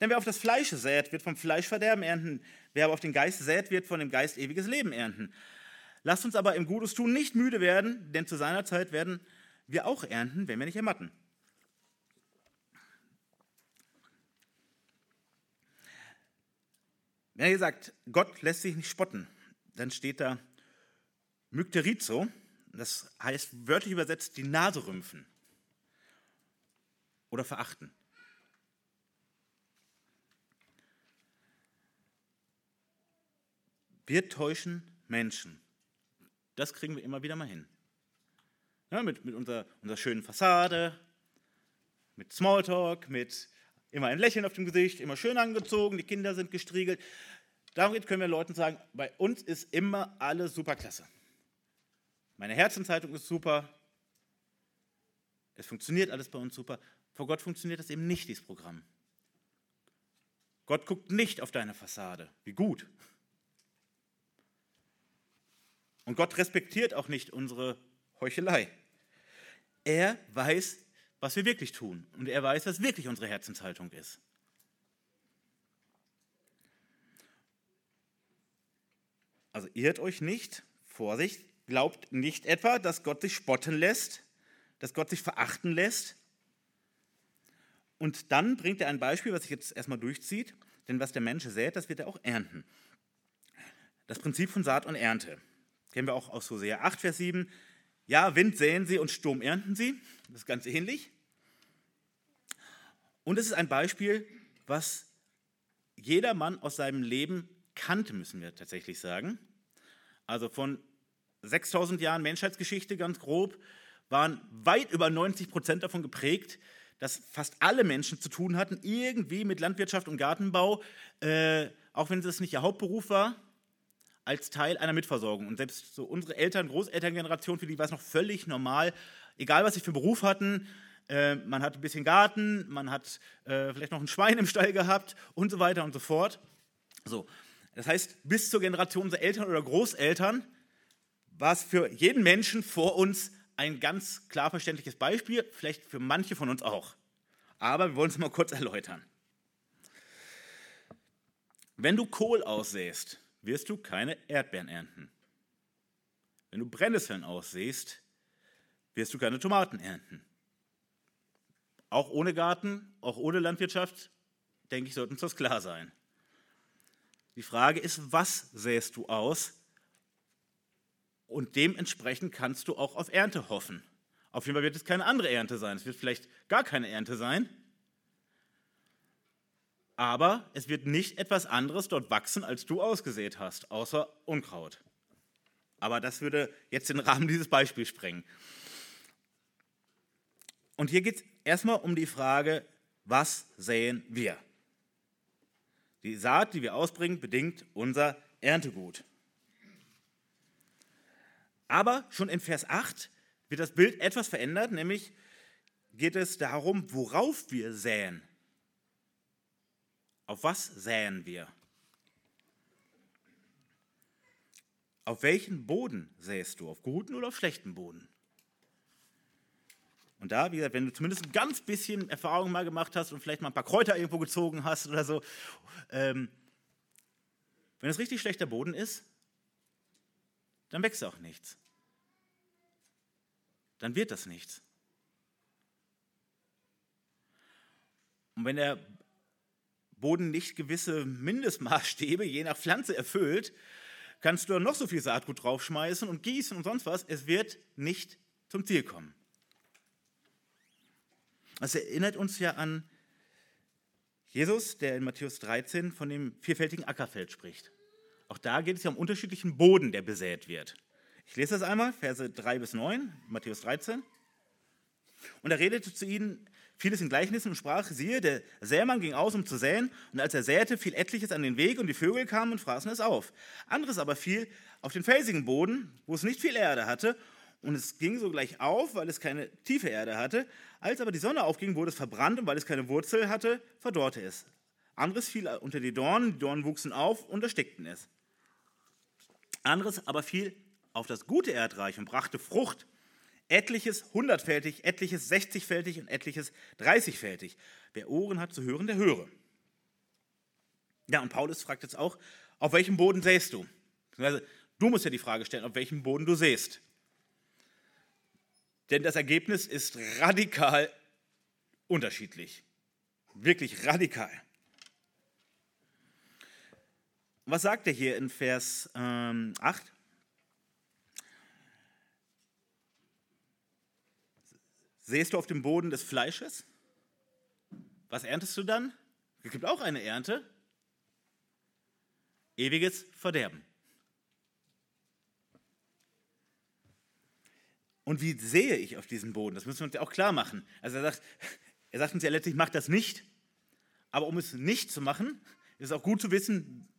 Denn wer auf das Fleisch sät, wird vom Fleisch Verderben ernten, wer aber auf den Geist sät, wird von dem Geist ewiges Leben ernten. Lasst uns aber im Gutes tun nicht müde werden, denn zu seiner Zeit werden wir auch ernten, wenn wir nicht ermatten. Wenn er sagt, Gott lässt sich nicht spotten, dann steht da Mykterizo, das heißt wörtlich übersetzt die Nase rümpfen oder verachten. Wir täuschen Menschen. Das kriegen wir immer wieder mal hin. Ja, mit mit unserer, unserer schönen Fassade, mit Smalltalk, mit immer ein Lächeln auf dem Gesicht, immer schön angezogen, die Kinder sind gestriegelt. Damit können wir Leuten sagen, bei uns ist immer alles super klasse. Meine Herzenszeitung ist super. Es funktioniert alles bei uns super. Vor Gott funktioniert das eben nicht, dieses Programm. Gott guckt nicht auf deine Fassade. Wie gut. Und Gott respektiert auch nicht unsere Heuchelei. Er weiß, was wir wirklich tun. Und er weiß, was wirklich unsere Herzenshaltung ist. Also irrt euch nicht, Vorsicht, glaubt nicht etwa, dass Gott sich spotten lässt, dass Gott sich verachten lässt. Und dann bringt er ein Beispiel, was sich jetzt erstmal durchzieht, denn was der Mensch sät, das wird er auch ernten. Das Prinzip von Saat und Ernte. Kennen wir auch aus Hosea 8, Vers 7. Ja, Wind säen sie und Sturm ernten sie. Das ist ganz ähnlich. Und es ist ein Beispiel, was jeder Mann aus seinem Leben kannte, müssen wir tatsächlich sagen. Also von 6000 Jahren Menschheitsgeschichte ganz grob waren weit über 90 Prozent davon geprägt, dass fast alle Menschen zu tun hatten, irgendwie mit Landwirtschaft und Gartenbau, äh, auch wenn es nicht ihr Hauptberuf war, als Teil einer Mitversorgung. Und selbst so unsere Eltern, Großelterngeneration, für die war es noch völlig normal, egal was sie für Beruf hatten, äh, man hat ein bisschen Garten, man hat äh, vielleicht noch ein Schwein im Stall gehabt und so weiter und so fort. So, das heißt, bis zur Generation unserer Eltern oder Großeltern war es für jeden Menschen vor uns ein ganz klar verständliches Beispiel, vielleicht für manche von uns auch. Aber wir wollen es mal kurz erläutern. Wenn du Kohl aussäst, wirst du keine Erdbeeren ernten. Wenn du Brennnesseln aussäst, wirst du keine Tomaten ernten. Auch ohne Garten, auch ohne Landwirtschaft, denke ich, sollte uns das klar sein. Die Frage ist, was säst du aus? Und dementsprechend kannst du auch auf Ernte hoffen. Auf jeden Fall wird es keine andere Ernte sein. Es wird vielleicht gar keine Ernte sein. Aber es wird nicht etwas anderes dort wachsen, als du ausgesät hast, außer Unkraut. Aber das würde jetzt den Rahmen dieses Beispiels sprengen. Und hier geht es erstmal um die Frage, was säen wir? Die Saat, die wir ausbringen, bedingt unser Erntegut. Aber schon in Vers 8 wird das Bild etwas verändert, nämlich geht es darum, worauf wir säen. Auf was säen wir? Auf welchen Boden säst du? Auf guten oder auf schlechten Boden? Und da, wie gesagt, wenn du zumindest ein ganz bisschen Erfahrung mal gemacht hast und vielleicht mal ein paar Kräuter irgendwo gezogen hast oder so, ähm, wenn es richtig schlechter Boden ist, dann wächst auch nichts. Dann wird das nichts. Und wenn der Boden nicht gewisse Mindestmaßstäbe je nach Pflanze erfüllt, kannst du noch so viel Saatgut draufschmeißen und gießen und sonst was. Es wird nicht zum Ziel kommen. Das erinnert uns ja an Jesus, der in Matthäus 13 von dem vierfältigen Ackerfeld spricht. Auch da geht es ja um unterschiedlichen Boden, der besät wird. Ich lese das einmal, Verse 3 bis 9, Matthäus 13. Und er redete zu ihnen vieles in Gleichnissen und sprach, siehe, der Sämann ging aus, um zu säen, und als er säte, fiel etliches an den Weg, und die Vögel kamen und fraßen es auf. Anderes aber fiel auf den felsigen Boden, wo es nicht viel Erde hatte, und es ging sogleich auf, weil es keine tiefe Erde hatte. Als aber die Sonne aufging, wurde es verbrannt und weil es keine Wurzel hatte, verdorrte es. Anderes fiel unter die Dornen, die Dornen wuchsen auf und erstickten es. Anderes aber fiel auf das gute Erdreich und brachte Frucht, etliches hundertfältig, etliches sechzigfältig und etliches dreißigfältig. Wer Ohren hat zu hören, der höre. Ja, und Paulus fragt jetzt auch, auf welchem Boden säst du? Du musst ja die Frage stellen, auf welchem Boden du säst. Denn das Ergebnis ist radikal unterschiedlich. Wirklich radikal. Was sagt er hier in Vers ähm, 8? Sähst du auf dem Boden des Fleisches? Was erntest du dann? Es gibt auch eine Ernte. Ewiges Verderben. Und wie sehe ich auf diesen Boden? Das müssen wir uns ja auch klar machen. Also er sagt, er sagt uns ja letztlich, macht das nicht. Aber um es nicht zu machen, ist es auch gut zu wissen,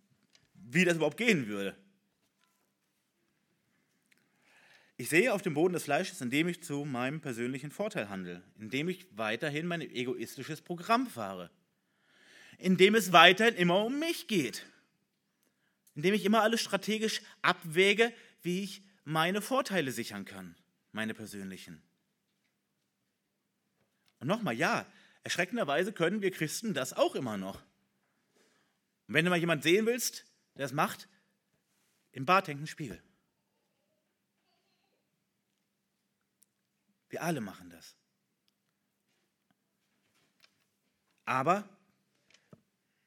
wie das überhaupt gehen würde. Ich sehe auf dem Boden des Fleisches, indem ich zu meinem persönlichen Vorteil handle, indem ich weiterhin mein egoistisches Programm fahre, indem es weiterhin immer um mich geht, indem ich immer alles strategisch abwäge, wie ich meine Vorteile sichern kann, meine persönlichen. Und nochmal, ja, erschreckenderweise können wir Christen das auch immer noch. Und wenn du mal jemand sehen willst, der es macht, im Bad hängt ein Spiegel. Wir alle machen das. Aber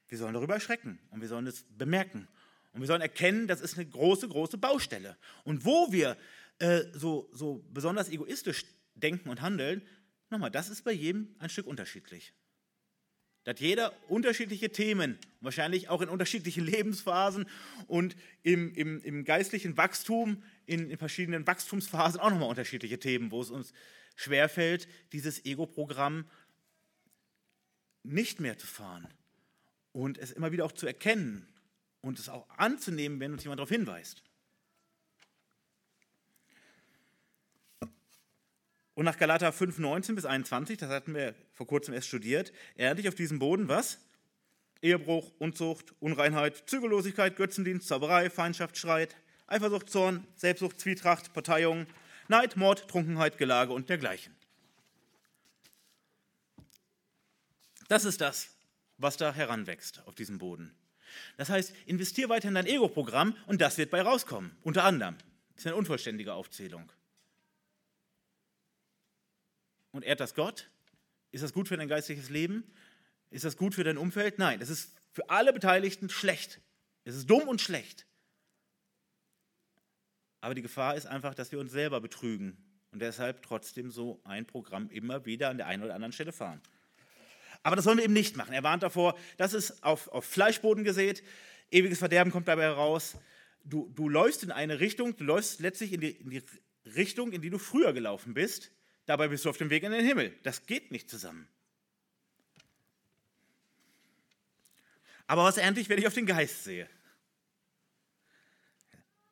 wir sollen darüber erschrecken und wir sollen es bemerken. Und wir sollen erkennen, das ist eine große, große Baustelle. Und wo wir äh, so, so besonders egoistisch denken und handeln, nochmal, das ist bei jedem ein Stück unterschiedlich. Da hat jeder unterschiedliche Themen, wahrscheinlich auch in unterschiedlichen Lebensphasen und im, im, im geistlichen Wachstum, in, in verschiedenen Wachstumsphasen auch nochmal unterschiedliche Themen, wo es uns schwerfällt, dieses Ego-Programm nicht mehr zu fahren und es immer wieder auch zu erkennen und es auch anzunehmen, wenn uns jemand darauf hinweist. Und nach Galater 5, 19 bis 21, das hatten wir vor kurzem erst studiert, ernte ich auf diesem Boden was? Ehebruch, Unzucht, Unreinheit, Zügellosigkeit, Götzendienst, Zauberei, Feindschaft, Streit, Eifersucht, Zorn, Selbstsucht, Zwietracht, Parteiung, Neid, Mord, Trunkenheit, Gelage und dergleichen. Das ist das, was da heranwächst auf diesem Boden. Das heißt, investier weiter in dein Ego-Programm und das wird bei rauskommen. Unter anderem. Das ist eine unvollständige Aufzählung. Und ehrt das Gott? Ist das gut für dein geistliches Leben? Ist das gut für dein Umfeld? Nein, es ist für alle Beteiligten schlecht. Es ist dumm und schlecht. Aber die Gefahr ist einfach, dass wir uns selber betrügen und deshalb trotzdem so ein Programm immer wieder an der einen oder anderen Stelle fahren. Aber das sollen wir eben nicht machen. Er warnt davor, das ist auf, auf Fleischboden gesät, ewiges Verderben kommt dabei heraus. Du, du läufst in eine Richtung, du läufst letztlich in die, in die Richtung, in die du früher gelaufen bist. Dabei bist du auf dem Weg in den Himmel. Das geht nicht zusammen. Aber was ernte ich, wenn ich auf den Geist sehe?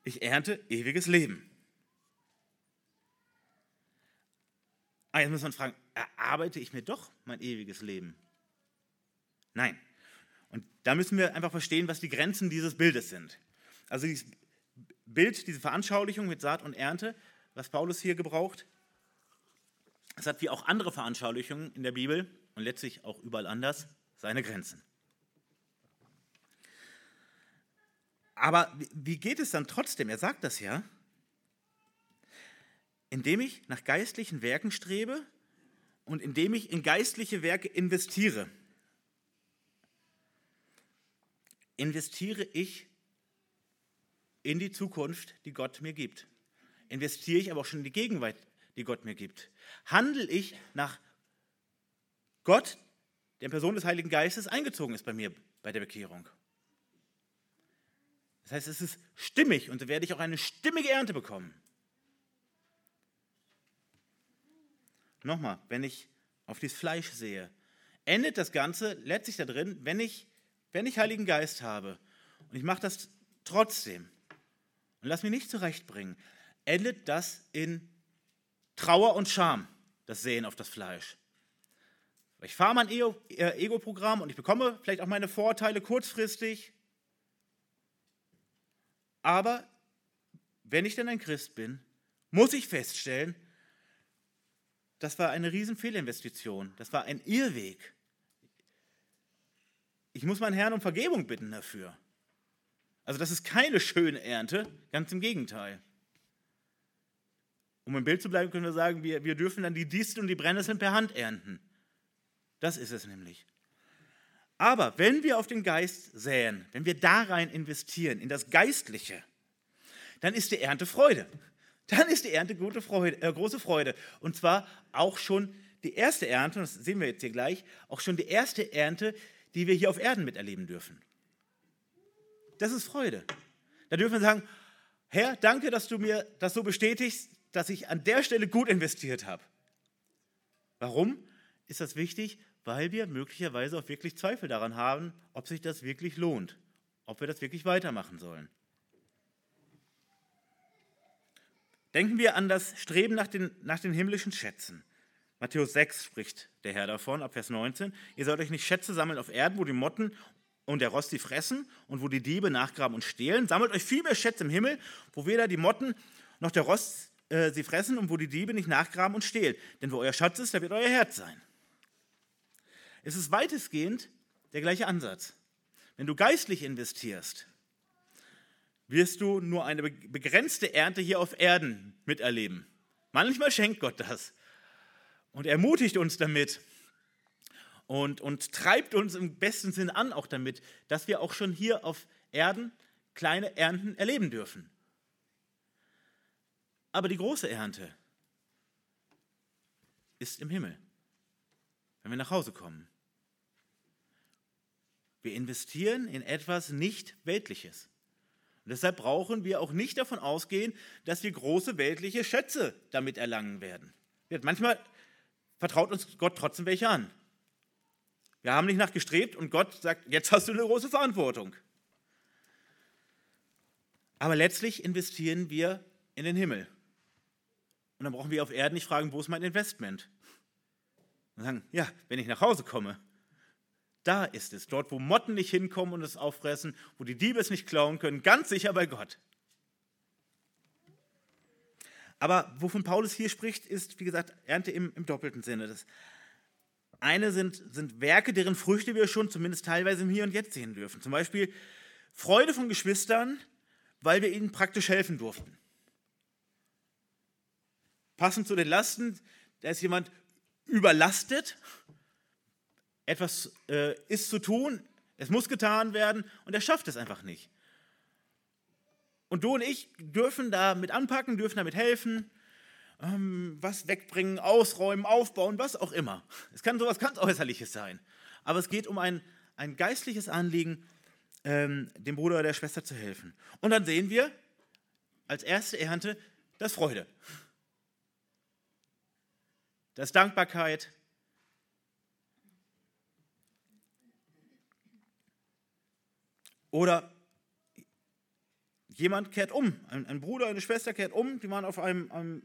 ich ernte ewiges Leben. Ah, jetzt muss man fragen, erarbeite ich mir doch mein ewiges Leben? Nein. Und da müssen wir einfach verstehen, was die Grenzen dieses Bildes sind. Also dieses Bild, diese Veranschaulichung mit Saat und Ernte, was Paulus hier gebraucht, das hat wie auch andere Veranschaulichungen in der Bibel und letztlich auch überall anders seine Grenzen. Aber wie geht es dann trotzdem? Er sagt das ja. Indem ich nach geistlichen Werken strebe und indem ich in geistliche Werke investiere. Investiere ich in die Zukunft, die Gott mir gibt. Investiere ich aber auch schon in die Gegenwart, die Gott mir gibt. Handle ich nach Gott, der in Person des Heiligen Geistes eingezogen ist bei mir bei der Bekehrung. Das heißt, es ist stimmig und so werde ich auch eine stimmige Ernte bekommen. Nochmal, wenn ich auf dieses Fleisch sehe, endet das Ganze letztlich da drin, wenn ich, wenn ich Heiligen Geist habe und ich mache das trotzdem und lass mich nicht zurechtbringen, endet das in Trauer und Scham, das Sehen auf das Fleisch. Ich fahre mein äh, Ego-Programm und ich bekomme vielleicht auch meine Vorteile kurzfristig. Aber wenn ich denn ein Christ bin, muss ich feststellen, das war eine riesen Fehlinvestition. Das war ein Irrweg. Ich muss meinen Herrn um Vergebung bitten dafür. Also das ist keine schöne Ernte, ganz im Gegenteil. Um im Bild zu bleiben, können wir sagen, wir, wir dürfen dann die Disteln und die Brennnesseln per Hand ernten. Das ist es nämlich. Aber wenn wir auf den Geist säen, wenn wir da rein investieren, in das Geistliche, dann ist die Ernte Freude. Dann ist die Ernte gute Freude, äh, große Freude. Und zwar auch schon die erste Ernte, das sehen wir jetzt hier gleich, auch schon die erste Ernte, die wir hier auf Erden miterleben dürfen. Das ist Freude. Da dürfen wir sagen, Herr, danke, dass du mir das so bestätigst, dass ich an der Stelle gut investiert habe. Warum ist das wichtig? Weil wir möglicherweise auch wirklich Zweifel daran haben, ob sich das wirklich lohnt, ob wir das wirklich weitermachen sollen. Denken wir an das Streben nach den, nach den himmlischen Schätzen. Matthäus 6 spricht der Herr davon, ab Vers 19. Ihr sollt euch nicht Schätze sammeln auf Erden, wo die Motten und der Rost sie fressen und wo die Diebe nachgraben und stehlen. Sammelt euch viel mehr Schätze im Himmel, wo weder die Motten noch der Rost äh, sie fressen und wo die Diebe nicht nachgraben und stehlen. Denn wo euer Schatz ist, da wird euer Herz sein. Es ist weitestgehend der gleiche Ansatz. Wenn du geistlich investierst, wirst du nur eine begrenzte Ernte hier auf Erden miterleben. Manchmal schenkt Gott das und ermutigt uns damit und, und treibt uns im besten Sinn an auch damit, dass wir auch schon hier auf Erden kleine Ernten erleben dürfen. Aber die große Ernte ist im Himmel, wenn wir nach Hause kommen. Wir investieren in etwas nicht Weltliches. Und deshalb brauchen wir auch nicht davon ausgehen, dass wir große weltliche Schätze damit erlangen werden. Manchmal vertraut uns Gott trotzdem welche an. Wir haben nicht nachgestrebt und Gott sagt, jetzt hast du eine große Verantwortung. Aber letztlich investieren wir in den Himmel. Und dann brauchen wir auf Erden nicht fragen, wo ist mein Investment? Und sagen, ja, wenn ich nach Hause komme, da ist es, dort, wo Motten nicht hinkommen und es auffressen, wo die Diebe es nicht klauen können, ganz sicher bei Gott. Aber wovon Paulus hier spricht, ist, wie gesagt, Ernte im, im doppelten Sinne. Das eine sind, sind Werke, deren Früchte wir schon zumindest teilweise im Hier und Jetzt sehen dürfen. Zum Beispiel Freude von Geschwistern, weil wir ihnen praktisch helfen durften. Passend zu den Lasten, da ist jemand überlastet etwas äh, ist zu tun, es muss getan werden und er schafft es einfach nicht. Und du und ich dürfen da mit anpacken, dürfen damit helfen, ähm, was wegbringen, ausräumen, aufbauen, was auch immer. Es kann sowas ganz Äußerliches sein. Aber es geht um ein, ein geistliches Anliegen, ähm, dem Bruder oder der Schwester zu helfen. Und dann sehen wir als erste Ernte das Freude. Das Dankbarkeit, Oder jemand kehrt um, ein, ein, Bruder, eine Schwester kehrt um, die waren auf einem, einem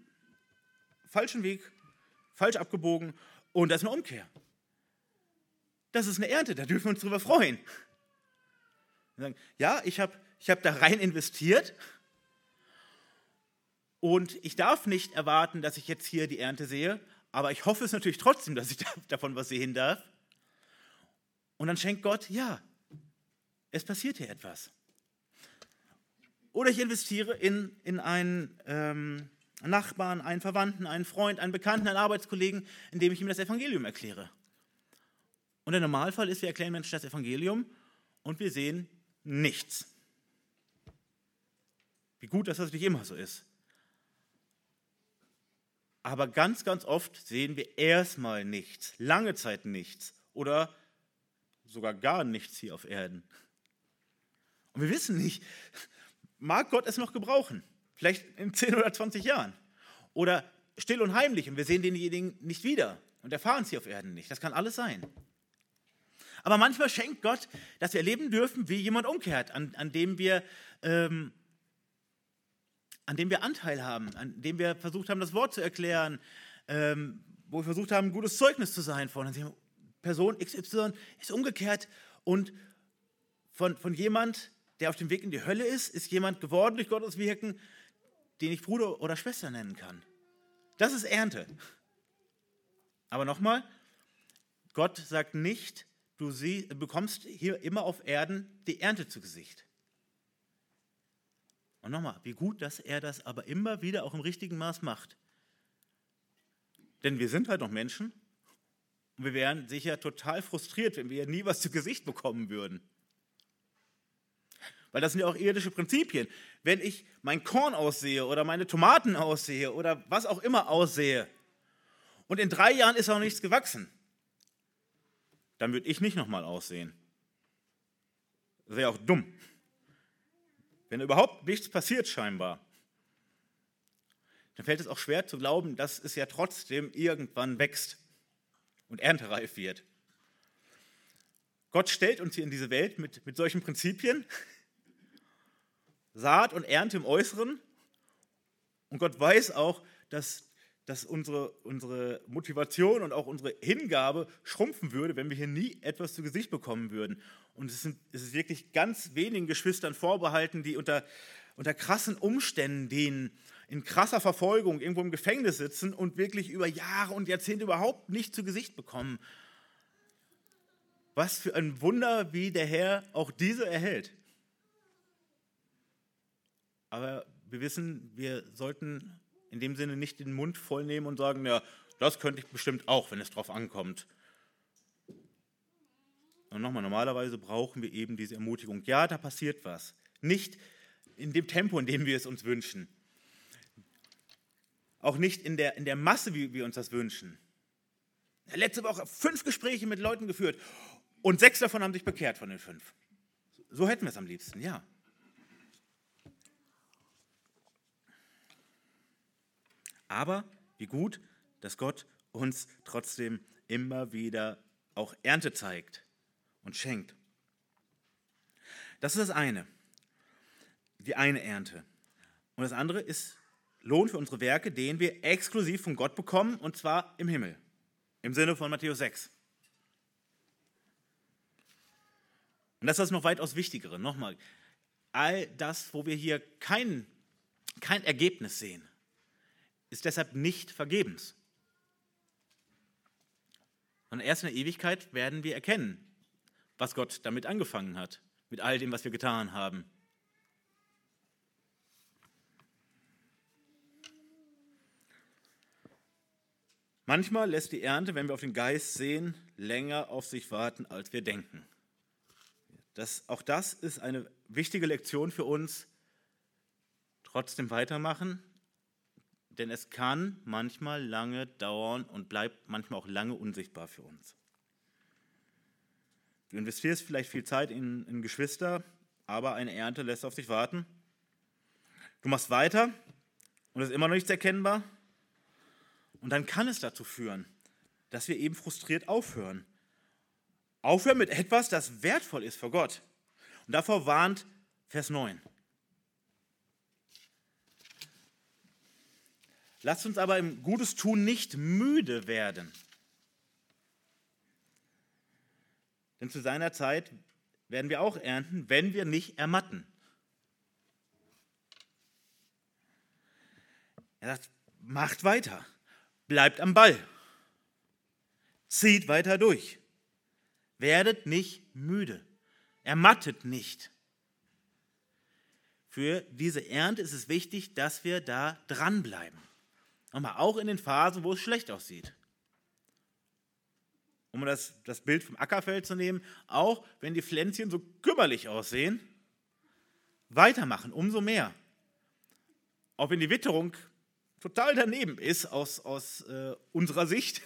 falschen Weg, falsch abgebogen und das ist eine Umkehr. Das ist eine Ernte, da dürfen wir uns drüber freuen. Sagen, ja, ich habe ich hab da rein investiert und ich darf nicht erwarten, dass ich jetzt hier die Ernte sehe, aber ich hoffe es natürlich trotzdem, dass ich davon was sehen darf. Und dann schenkt Gott, ja, es passiert hier etwas. Oder ich investiere in, in einen ähm, Nachbarn, einen Verwandten, einen Freund, einen Bekannten, einen Arbeitskollegen, indem ich ihm das Evangelium erkläre. Und der Normalfall ist, wir erklären Menschen das Evangelium und wir sehen nichts. Wie gut, dass das nicht immer so ist. Aber ganz, ganz oft sehen wir erstmal nichts, lange Zeit nichts oder sogar gar nichts hier auf Erden. Und wir wissen nicht, mag Gott es noch gebrauchen? Vielleicht in 10 oder 20 Jahren. Oder still und heimlich und wir sehen denjenigen nicht wieder und erfahren es hier auf Erden nicht. Das kann alles sein. Aber manchmal schenkt Gott, dass wir erleben dürfen, wie jemand umkehrt, an, an, dem, wir, ähm, an dem wir Anteil haben, an dem wir versucht haben, das Wort zu erklären, ähm, wo wir versucht haben, ein gutes Zeugnis zu sein von. Person XY ist umgekehrt und von, von jemand, der auf dem Weg in die Hölle ist, ist jemand geworden durch Gottes Wirken, den ich Bruder oder Schwester nennen kann. Das ist Ernte. Aber nochmal, Gott sagt nicht, du sie, bekommst hier immer auf Erden die Ernte zu Gesicht. Und nochmal, wie gut, dass er das aber immer wieder auch im richtigen Maß macht. Denn wir sind halt noch Menschen und wir wären sicher total frustriert, wenn wir nie was zu Gesicht bekommen würden. Weil das sind ja auch irdische Prinzipien. Wenn ich mein Korn aussehe oder meine Tomaten aussehe oder was auch immer aussehe und in drei Jahren ist auch nichts gewachsen, dann würde ich nicht nochmal aussehen. Das wäre auch dumm. Wenn überhaupt nichts passiert scheinbar, dann fällt es auch schwer zu glauben, dass es ja trotzdem irgendwann wächst und erntereif wird. Gott stellt uns hier in diese Welt mit, mit solchen Prinzipien, Saat und Ernte im Äußeren. Und Gott weiß auch, dass, dass unsere, unsere Motivation und auch unsere Hingabe schrumpfen würde, wenn wir hier nie etwas zu Gesicht bekommen würden. Und es, sind, es ist wirklich ganz wenigen Geschwistern vorbehalten, die unter, unter krassen Umständen, denen in krasser Verfolgung irgendwo im Gefängnis sitzen und wirklich über Jahre und Jahrzehnte überhaupt nicht zu Gesicht bekommen. Was für ein Wunder, wie der Herr auch diese erhält. Aber wir wissen, wir sollten in dem Sinne nicht den Mund voll nehmen und sagen, ja, das könnte ich bestimmt auch, wenn es drauf ankommt. Und nochmal, normalerweise brauchen wir eben diese Ermutigung. Ja, da passiert was. Nicht in dem Tempo, in dem wir es uns wünschen. Auch nicht in der, in der Masse, wie wir uns das wünschen. Letzte Woche fünf Gespräche mit Leuten geführt und sechs davon haben sich bekehrt von den fünf. So hätten wir es am liebsten, ja. Aber wie gut, dass Gott uns trotzdem immer wieder auch Ernte zeigt und schenkt. Das ist das eine, die eine Ernte. Und das andere ist Lohn für unsere Werke, den wir exklusiv von Gott bekommen, und zwar im Himmel, im Sinne von Matthäus 6. Und das ist das noch weitaus Wichtigere. Nochmal, all das, wo wir hier kein, kein Ergebnis sehen, ist deshalb nicht vergebens. Und erst in der Ewigkeit werden wir erkennen, was Gott damit angefangen hat, mit all dem, was wir getan haben. Manchmal lässt die Ernte, wenn wir auf den Geist sehen, länger auf sich warten, als wir denken. Das, auch das ist eine wichtige Lektion für uns. Trotzdem weitermachen, denn es kann manchmal lange dauern und bleibt manchmal auch lange unsichtbar für uns. Du investierst vielleicht viel Zeit in, in Geschwister, aber eine Ernte lässt auf sich warten. Du machst weiter und es ist immer noch nichts erkennbar. Und dann kann es dazu führen, dass wir eben frustriert aufhören. Aufhören mit etwas, das wertvoll ist für Gott. Und davor warnt Vers 9. Lasst uns aber im Gutes tun nicht müde werden. Denn zu seiner Zeit werden wir auch ernten, wenn wir nicht ermatten. Er sagt, macht weiter, bleibt am Ball, zieht weiter durch, werdet nicht müde, ermattet nicht. Für diese Ernte ist es wichtig, dass wir da dranbleiben. Aber auch in den Phasen, wo es schlecht aussieht. Um das, das Bild vom Ackerfeld zu nehmen, auch wenn die Pflänzchen so kümmerlich aussehen, weitermachen, umso mehr. Auch wenn die Witterung total daneben ist aus, aus äh, unserer Sicht,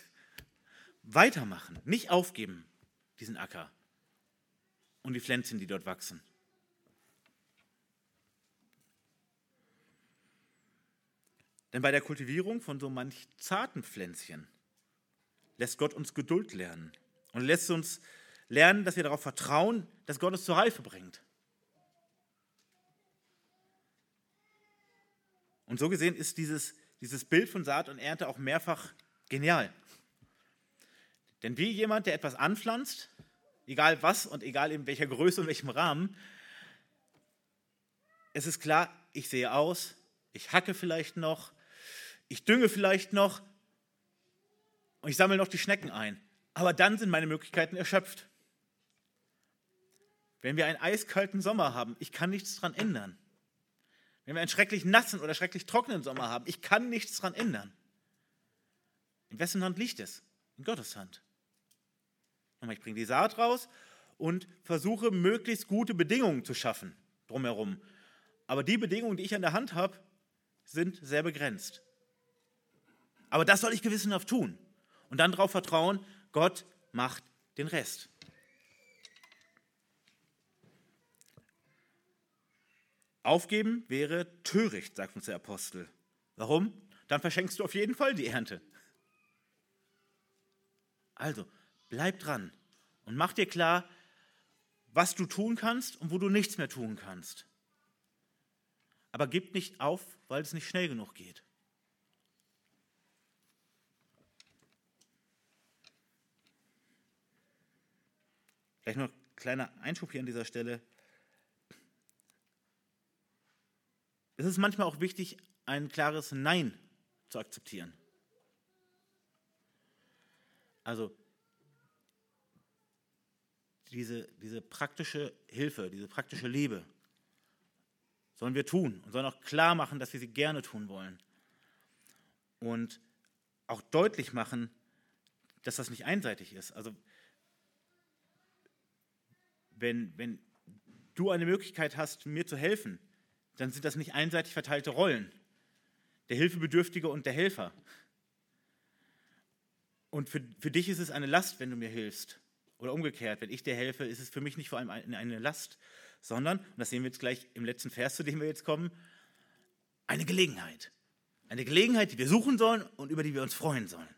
weitermachen, nicht aufgeben, diesen Acker und die Pflänzchen, die dort wachsen. Denn bei der Kultivierung von so manch zarten Pflänzchen lässt Gott uns Geduld lernen und lässt uns lernen, dass wir darauf vertrauen, dass Gott es zur Reife bringt. Und so gesehen ist dieses, dieses Bild von Saat und Ernte auch mehrfach genial. Denn wie jemand, der etwas anpflanzt, egal was und egal in welcher Größe und welchem Rahmen, es ist klar, ich sehe aus, ich hacke vielleicht noch, ich dünge vielleicht noch und ich sammle noch die Schnecken ein. Aber dann sind meine Möglichkeiten erschöpft. Wenn wir einen eiskalten Sommer haben, ich kann nichts daran ändern. Wenn wir einen schrecklich nassen oder schrecklich trockenen Sommer haben, ich kann nichts daran ändern. In wessen Hand liegt es? In Gottes Hand. Ich bringe die Saat raus und versuche möglichst gute Bedingungen zu schaffen drumherum. Aber die Bedingungen, die ich an der Hand habe, sind sehr begrenzt. Aber das soll ich gewissenhaft tun und dann darauf vertrauen, Gott macht den Rest. Aufgeben wäre töricht, sagt uns der Apostel. Warum? Dann verschenkst du auf jeden Fall die Ernte. Also, bleib dran und mach dir klar, was du tun kannst und wo du nichts mehr tun kannst. Aber gib nicht auf, weil es nicht schnell genug geht. Vielleicht noch ein kleiner Einschub hier an dieser Stelle. Es ist manchmal auch wichtig, ein klares Nein zu akzeptieren. Also diese, diese praktische Hilfe, diese praktische Liebe sollen wir tun und sollen auch klar machen, dass wir sie gerne tun wollen. Und auch deutlich machen, dass das nicht einseitig ist. Also wenn, wenn du eine Möglichkeit hast, mir zu helfen, dann sind das nicht einseitig verteilte Rollen. Der Hilfebedürftige und der Helfer. Und für, für dich ist es eine Last, wenn du mir hilfst. Oder umgekehrt, wenn ich dir helfe, ist es für mich nicht vor allem eine Last, sondern, und das sehen wir jetzt gleich im letzten Vers, zu dem wir jetzt kommen, eine Gelegenheit. Eine Gelegenheit, die wir suchen sollen und über die wir uns freuen sollen.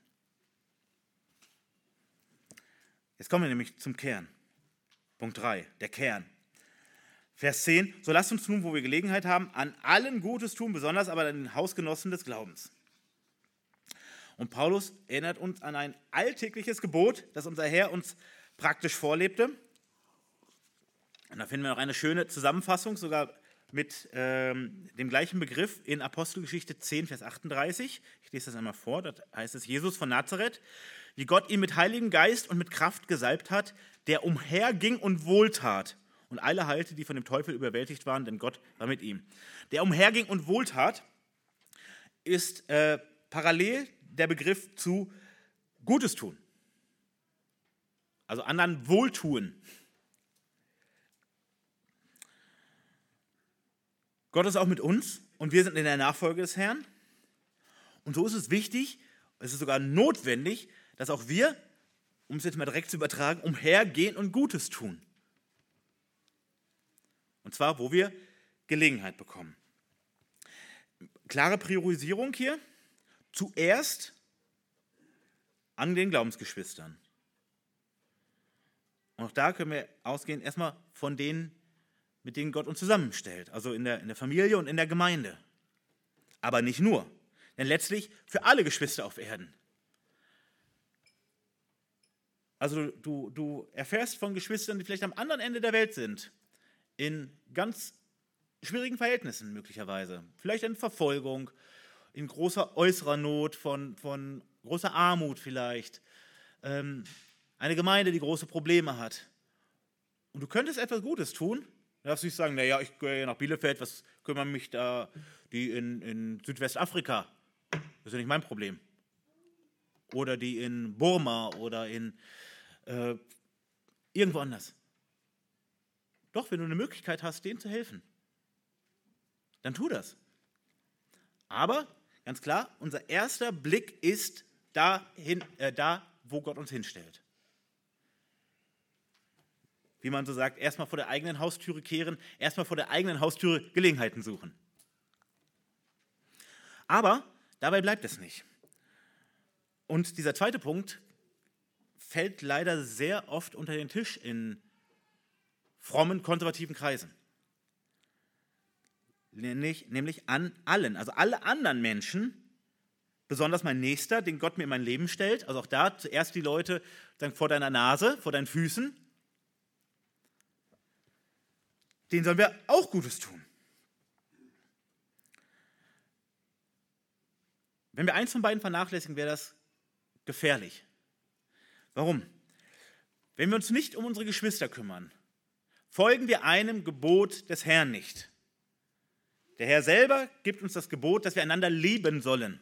Jetzt kommen wir nämlich zum Kern. Punkt 3, der Kern. Vers 10, so lasst uns nun, wo wir Gelegenheit haben, an allen Gutes tun, besonders aber an den Hausgenossen des Glaubens. Und Paulus erinnert uns an ein alltägliches Gebot, das unser Herr uns praktisch vorlebte. Und da finden wir noch eine schöne Zusammenfassung, sogar mit ähm, dem gleichen Begriff in Apostelgeschichte 10, Vers 38. Ich lese das einmal vor, da heißt es, Jesus von Nazareth, wie Gott ihn mit Heiligem Geist und mit Kraft gesalbt hat, der umherging und wohltat und alle heilte, die von dem Teufel überwältigt waren, denn Gott war mit ihm. Der umherging und wohltat ist äh, parallel der Begriff zu Gutes tun. Also anderen wohltun. Gott ist auch mit uns und wir sind in der Nachfolge des Herrn. Und so ist es wichtig, es ist sogar notwendig, dass auch wir, um es jetzt mal direkt zu übertragen, umhergehen und Gutes tun. Und zwar, wo wir Gelegenheit bekommen. Klare Priorisierung hier. Zuerst an den Glaubensgeschwistern. Und auch da können wir ausgehen erstmal von denen, mit denen Gott uns zusammenstellt, also in der, in der Familie und in der Gemeinde. Aber nicht nur, denn letztlich für alle Geschwister auf Erden. Also du, du erfährst von Geschwistern, die vielleicht am anderen Ende der Welt sind, in ganz schwierigen Verhältnissen möglicherweise. Vielleicht in Verfolgung, in großer äußerer Not, von, von großer Armut vielleicht. Ähm, eine Gemeinde, die große Probleme hat. Und du könntest etwas Gutes tun. Du darfst nicht sagen, naja, ich gehe nach Bielefeld, was kümmern mich da die in, in Südwestafrika? Das ist ja nicht mein Problem. Oder die in Burma oder in äh, irgendwo anders. Doch, wenn du eine Möglichkeit hast, denen zu helfen, dann tu das. Aber ganz klar, unser erster Blick ist dahin, äh, da, wo Gott uns hinstellt. Wie man so sagt, erstmal vor der eigenen Haustüre kehren, erstmal vor der eigenen Haustüre Gelegenheiten suchen. Aber dabei bleibt es nicht. Und dieser zweite Punkt fällt leider sehr oft unter den Tisch in frommen konservativen Kreisen. Nämlich, nämlich an allen, also alle anderen Menschen besonders mein Nächster, den Gott mir in mein Leben stellt. Also auch da zuerst die Leute dann vor deiner Nase, vor deinen Füßen. Den sollen wir auch Gutes tun. Wenn wir eins von beiden vernachlässigen, wäre das gefährlich. Warum? Wenn wir uns nicht um unsere Geschwister kümmern, folgen wir einem Gebot des Herrn nicht. Der Herr selber gibt uns das Gebot, dass wir einander lieben sollen.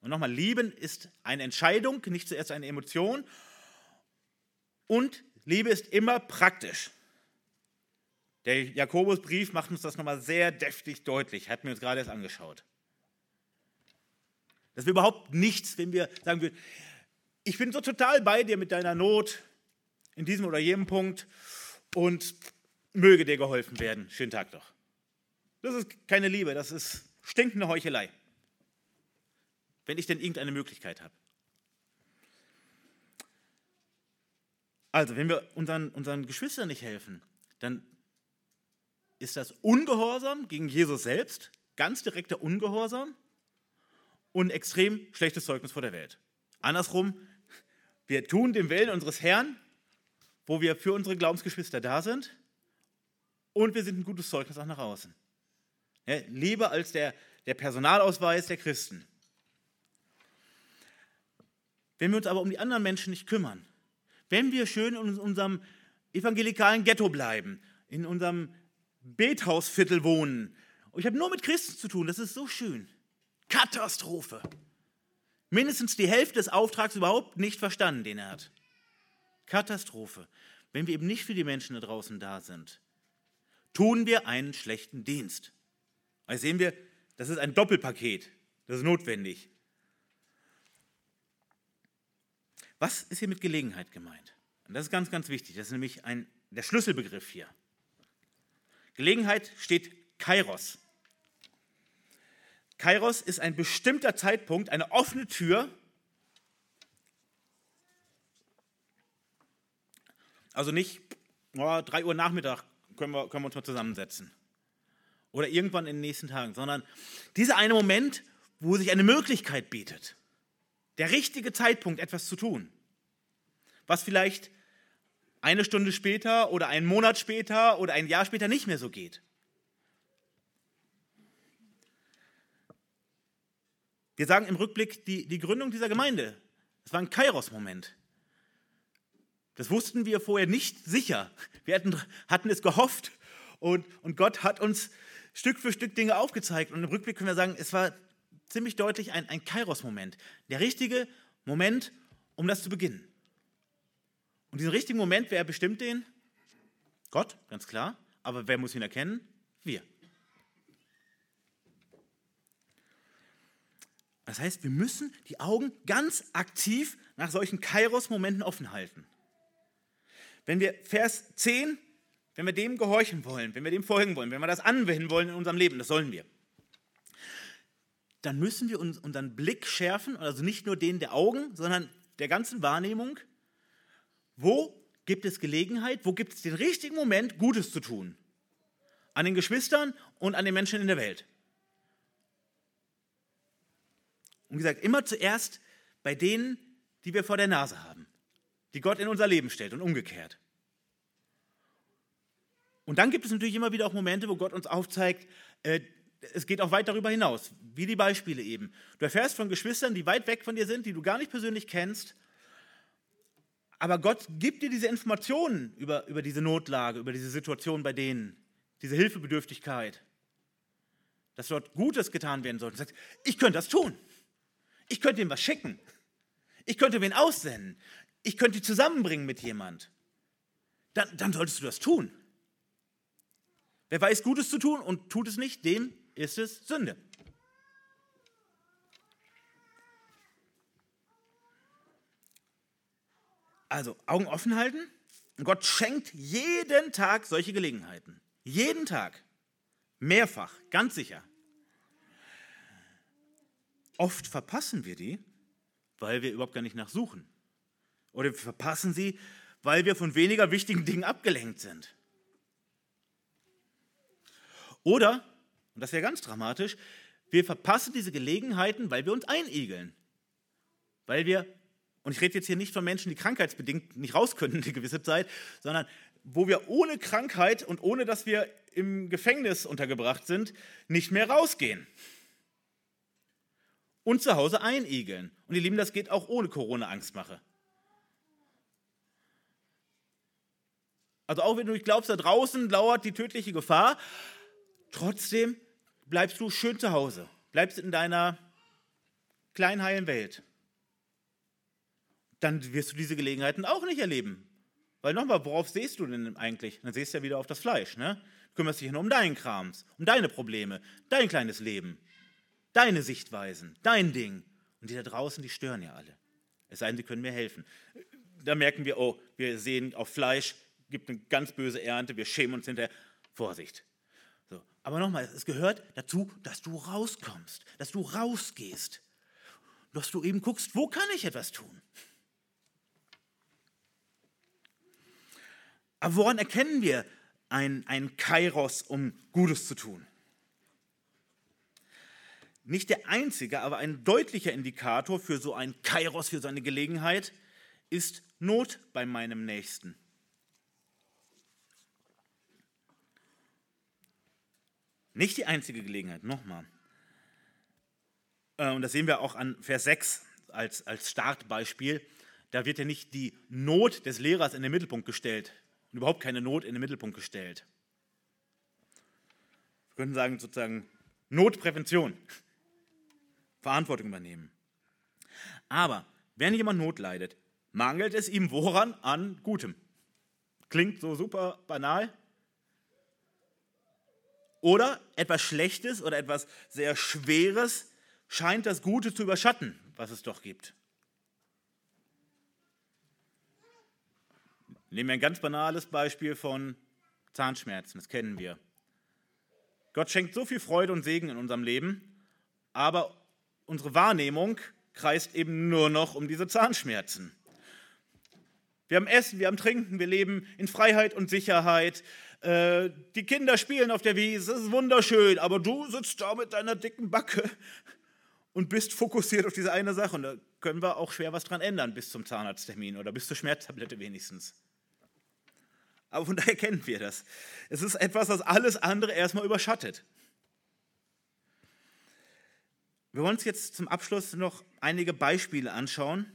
Und nochmal, lieben ist eine Entscheidung, nicht zuerst eine Emotion. Und Liebe ist immer praktisch. Der Jakobusbrief macht uns das nochmal sehr deftig deutlich, hat mir uns gerade erst angeschaut. Dass wir überhaupt nichts, wenn wir sagen würden, ich bin so total bei dir mit deiner Not in diesem oder jenem Punkt und möge dir geholfen werden. Schönen Tag doch. Das ist keine Liebe, das ist stinkende Heuchelei. Wenn ich denn irgendeine Möglichkeit habe. Also, wenn wir unseren, unseren Geschwistern nicht helfen, dann ist das Ungehorsam gegen Jesus selbst, ganz direkter Ungehorsam und extrem schlechtes Zeugnis vor der Welt. Andersrum, wir tun den Willen unseres Herrn, wo wir für unsere Glaubensgeschwister da sind und wir sind ein gutes Zeugnis auch nach außen. Ja, lieber als der, der Personalausweis der Christen. Wenn wir uns aber um die anderen Menschen nicht kümmern, wenn wir schön in unserem evangelikalen Ghetto bleiben, in unserem Bethausviertel wohnen, und ich habe nur mit Christen zu tun, das ist so schön. Katastrophe. Mindestens die Hälfte des Auftrags überhaupt nicht verstanden, den er hat. Katastrophe. Wenn wir eben nicht für die Menschen da draußen da sind, tun wir einen schlechten Dienst. Also sehen wir, das ist ein Doppelpaket. Das ist notwendig. Was ist hier mit Gelegenheit gemeint? Und das ist ganz, ganz wichtig. Das ist nämlich ein, der Schlüsselbegriff hier. Gelegenheit steht Kairos. Kairos ist ein bestimmter Zeitpunkt, eine offene Tür. Also nicht oh, 3 Uhr Nachmittag können wir, können wir uns mal zusammensetzen. Oder irgendwann in den nächsten Tagen, sondern dieser eine Moment, wo sich eine Möglichkeit bietet. Der richtige Zeitpunkt, etwas zu tun. Was vielleicht eine Stunde später oder einen Monat später oder ein Jahr später nicht mehr so geht. Wir sagen im Rückblick die, die Gründung dieser Gemeinde. Das war ein Kairos-Moment. Das wussten wir vorher nicht sicher. Wir hatten, hatten es gehofft und, und Gott hat uns Stück für Stück Dinge aufgezeigt. Und im Rückblick können wir sagen, es war ziemlich deutlich ein, ein Kairos-Moment. Der richtige Moment, um das zu beginnen. Und diesen richtigen Moment, wer bestimmt den? Gott, ganz klar. Aber wer muss ihn erkennen? Wir. Das heißt, wir müssen die Augen ganz aktiv nach solchen Kairos-Momenten offen halten. Wenn wir Vers 10, wenn wir dem gehorchen wollen, wenn wir dem folgen wollen, wenn wir das anwenden wollen in unserem Leben, das sollen wir, dann müssen wir uns unseren Blick schärfen, also nicht nur den der Augen, sondern der ganzen Wahrnehmung. Wo gibt es Gelegenheit, wo gibt es den richtigen Moment, Gutes zu tun? An den Geschwistern und an den Menschen in der Welt. Und gesagt, immer zuerst bei denen, die wir vor der Nase haben, die Gott in unser Leben stellt und umgekehrt. Und dann gibt es natürlich immer wieder auch Momente, wo Gott uns aufzeigt, äh, es geht auch weit darüber hinaus, wie die Beispiele eben. Du erfährst von Geschwistern, die weit weg von dir sind, die du gar nicht persönlich kennst, aber Gott gibt dir diese Informationen über, über diese Notlage, über diese Situation bei denen, diese Hilfebedürftigkeit, dass dort Gutes getan werden soll. Und sagt, ich könnte das tun. Ich könnte ihm was schicken. Ich könnte wen aussenden. Ich könnte die zusammenbringen mit jemand. Dann, dann solltest du das tun. Wer weiß, Gutes zu tun und tut es nicht, dem ist es Sünde. Also Augen offen halten. Gott schenkt jeden Tag solche Gelegenheiten. Jeden Tag. Mehrfach, ganz sicher. Oft verpassen wir die, weil wir überhaupt gar nicht nachsuchen. Oder wir verpassen sie, weil wir von weniger wichtigen Dingen abgelenkt sind. Oder, und das wäre ganz dramatisch, Wir verpassen diese Gelegenheiten, weil wir uns einigeln. Weil wir, und ich rede jetzt hier nicht von Menschen, die krankheitsbedingt nicht raus können eine gewisse Zeit, sondern wo wir ohne Krankheit und ohne dass wir im Gefängnis untergebracht sind, nicht mehr rausgehen. Und zu Hause einigeln. Und ihr Lieben, das geht auch ohne Corona-Angstmache. Also auch wenn du nicht glaubst, da draußen lauert die tödliche Gefahr, trotzdem bleibst du schön zu Hause, bleibst in deiner kleinen heilen Welt. Dann wirst du diese Gelegenheiten auch nicht erleben. Weil nochmal, worauf siehst du denn eigentlich? Dann siehst du ja wieder auf das Fleisch. Ne? Du kümmerst dich nur um deinen Krams, um deine Probleme, dein kleines Leben, deine Sichtweisen, dein Ding. Und die da draußen, die stören ja alle. Es sei denn, sie können mir helfen. Da merken wir, oh, wir sehen auf Fleisch, gibt eine ganz böse Ernte, wir schämen uns hinterher. Vorsicht. So. Aber nochmal, es gehört dazu, dass du rauskommst, dass du rausgehst, dass du eben guckst, wo kann ich etwas tun? Aber woran erkennen wir ein, ein Kairos, um Gutes zu tun? Nicht der einzige, aber ein deutlicher Indikator für so ein Kairos, für so eine Gelegenheit, ist Not bei meinem Nächsten. Nicht die einzige Gelegenheit, nochmal. Äh, und das sehen wir auch an Vers 6 als, als Startbeispiel. Da wird ja nicht die Not des Lehrers in den Mittelpunkt gestellt und überhaupt keine Not in den Mittelpunkt gestellt. Wir könnten sagen, sozusagen Notprävention, Verantwortung übernehmen. Aber wenn jemand Not leidet, mangelt es ihm woran? An Gutem. Klingt so super banal, oder etwas Schlechtes oder etwas sehr Schweres scheint das Gute zu überschatten, was es doch gibt. Nehmen wir ein ganz banales Beispiel von Zahnschmerzen, das kennen wir. Gott schenkt so viel Freude und Segen in unserem Leben, aber unsere Wahrnehmung kreist eben nur noch um diese Zahnschmerzen. Wir haben Essen, wir haben Trinken, wir leben in Freiheit und Sicherheit. Äh, die Kinder spielen auf der Wiese, es ist wunderschön, aber du sitzt da mit deiner dicken Backe und bist fokussiert auf diese eine Sache. Und da können wir auch schwer was dran ändern bis zum Zahnarzttermin oder bis zur Schmerztablette wenigstens. Aber von daher kennen wir das. Es ist etwas, das alles andere erstmal überschattet. Wir wollen uns jetzt zum Abschluss noch einige Beispiele anschauen,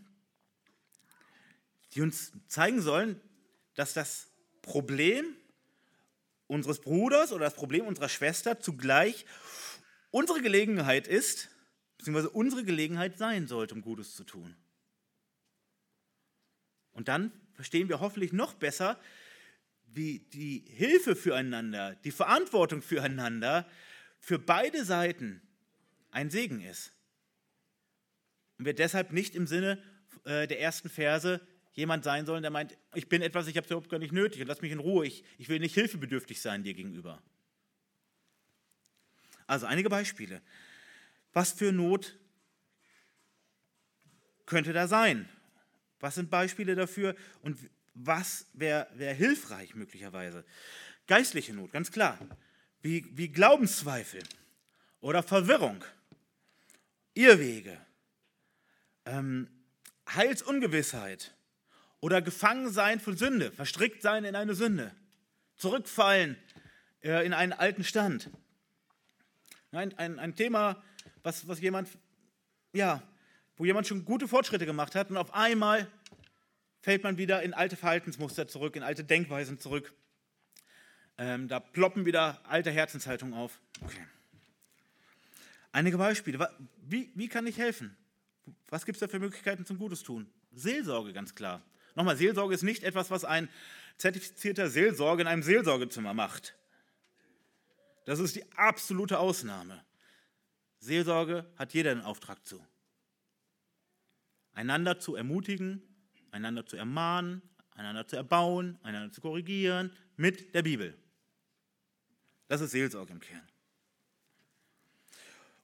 die uns zeigen sollen, dass das Problem unseres Bruders oder das Problem unserer Schwester zugleich unsere Gelegenheit ist, beziehungsweise unsere Gelegenheit sein sollte, um Gutes zu tun. Und dann verstehen wir hoffentlich noch besser, wie die Hilfe füreinander, die Verantwortung füreinander für beide Seiten ein Segen ist. Und wir deshalb nicht im Sinne äh, der ersten Verse jemand sein sollen, der meint, ich bin etwas, ich habe es überhaupt gar nicht nötig und lass mich in Ruhe, ich, ich will nicht hilfebedürftig sein dir gegenüber. Also einige Beispiele. Was für Not könnte da sein? Was sind Beispiele dafür und was wäre wär hilfreich möglicherweise? Geistliche Not, ganz klar. Wie, wie Glaubenszweifel oder Verwirrung, Irrwege, ähm, Heilsungewissheit, oder gefangen sein von Sünde, verstrickt sein in eine Sünde, zurückfallen äh, in einen alten Stand. Ein, ein, ein Thema, was, was jemand, ja, wo jemand schon gute Fortschritte gemacht hat und auf einmal fällt man wieder in alte Verhaltensmuster zurück, in alte Denkweisen zurück. Ähm, da ploppen wieder alte Herzenshaltungen auf. Okay. Einige Beispiele. Wie, wie kann ich helfen? Was gibt es da für Möglichkeiten zum Gutes tun? Seelsorge, ganz klar. Nochmal, Seelsorge ist nicht etwas, was ein zertifizierter Seelsorge in einem Seelsorgezimmer macht. Das ist die absolute Ausnahme. Seelsorge hat jeder einen Auftrag zu. Einander zu ermutigen, einander zu ermahnen, einander zu erbauen, einander zu korrigieren mit der Bibel. Das ist Seelsorge im Kern.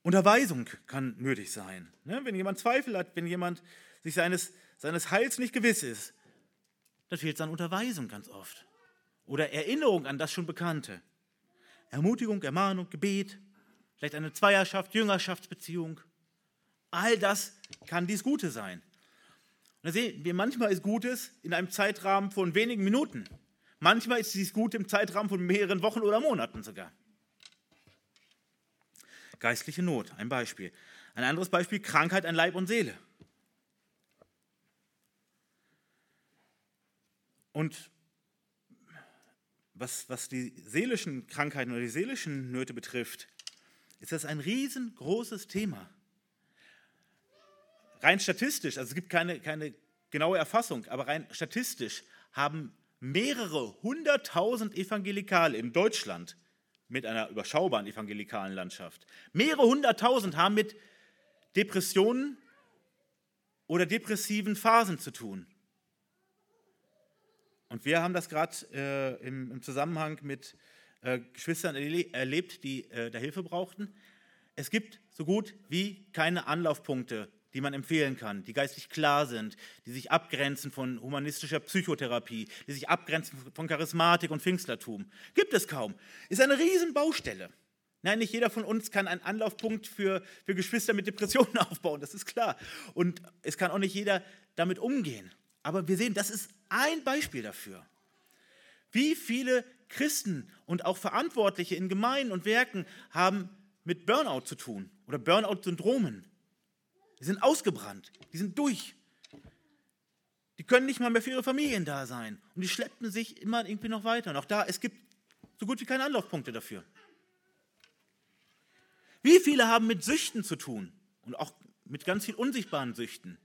Unterweisung kann nötig sein. Ne? Wenn jemand Zweifel hat, wenn jemand sich seines, seines Heils nicht gewiss ist, dann fehlt es an Unterweisung ganz oft. Oder Erinnerung an das schon Bekannte. Ermutigung, Ermahnung, Gebet, vielleicht eine Zweierschaft, Jüngerschaftsbeziehung. All das kann dies Gute sein. Und da sehen wir, manchmal ist Gutes in einem Zeitrahmen von wenigen Minuten. Manchmal ist dies Gute im Zeitrahmen von mehreren Wochen oder Monaten sogar. Geistliche Not, ein Beispiel. Ein anderes Beispiel, Krankheit an Leib und Seele. Und was, was die seelischen Krankheiten oder die seelischen Nöte betrifft, ist das ein riesengroßes Thema. Rein statistisch, also es gibt keine, keine genaue Erfassung, aber rein statistisch haben mehrere hunderttausend Evangelikale in Deutschland mit einer überschaubaren evangelikalen Landschaft, mehrere hunderttausend haben mit Depressionen oder depressiven Phasen zu tun. Und wir haben das gerade äh, im, im, Zusammenhang mit äh, Geschwistern erle erlebt, die äh, da Hilfe brauchten. Es gibt so gut wie keine Anlaufpunkte, die man empfehlen kann, die geistig klar sind, die sich abgrenzen von humanistischer Psychotherapie, die sich abgrenzen von Charismatik und Pfingstlertum. Gibt es kaum. Ist eine Riesenbaustelle. Nein, nicht jeder von uns kann einen Anlaufpunkt für, für Geschwister mit Depressionen aufbauen, das ist klar. Und es kann auch nicht jeder damit umgehen. Aber wir sehen, das ist ein Beispiel dafür. Wie viele Christen und auch Verantwortliche in Gemeinden und Werken haben mit Burnout zu tun oder Burnout-Syndromen. Die sind ausgebrannt, die sind durch. Die können nicht mal mehr für ihre Familien da sein. Und die schleppen sich immer irgendwie noch weiter. Und auch da, es gibt so gut wie keine Anlaufpunkte dafür. Wie viele haben mit Süchten zu tun und auch mit ganz viel unsichtbaren Süchten?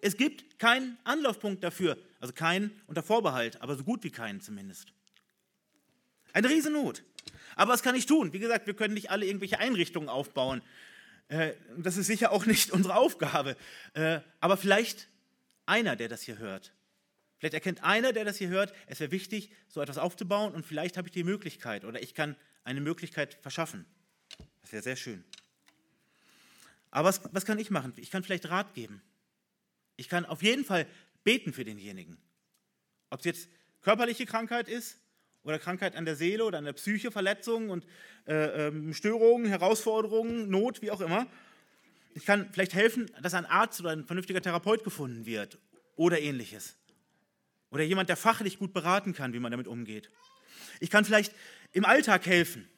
Es gibt keinen Anlaufpunkt dafür, also keinen unter Vorbehalt, aber so gut wie keinen zumindest. Eine Riesennot. Aber was kann ich tun? Wie gesagt, wir können nicht alle irgendwelche Einrichtungen aufbauen. Äh, das ist sicher auch nicht unsere Aufgabe. Äh, aber vielleicht einer, der das hier hört. Vielleicht erkennt einer, der das hier hört, es wäre wichtig, so etwas aufzubauen und vielleicht habe ich die Möglichkeit oder ich kann eine Möglichkeit verschaffen. Das wäre sehr schön. Aber was, was kann ich machen? Ich kann vielleicht Rat geben. Ich kann auf jeden Fall beten für denjenigen. Ob es jetzt körperliche Krankheit ist oder Krankheit an der Seele oder an der Psyche, Verletzungen und äh, ähm, Störungen, Herausforderungen, Not, wie auch immer. Ich kann vielleicht helfen, dass ein Arzt oder ein vernünftiger Therapeut gefunden wird oder ähnliches. Oder jemand, der fachlich gut beraten kann, wie man damit umgeht. Ich kann vielleicht im Alltag helfen.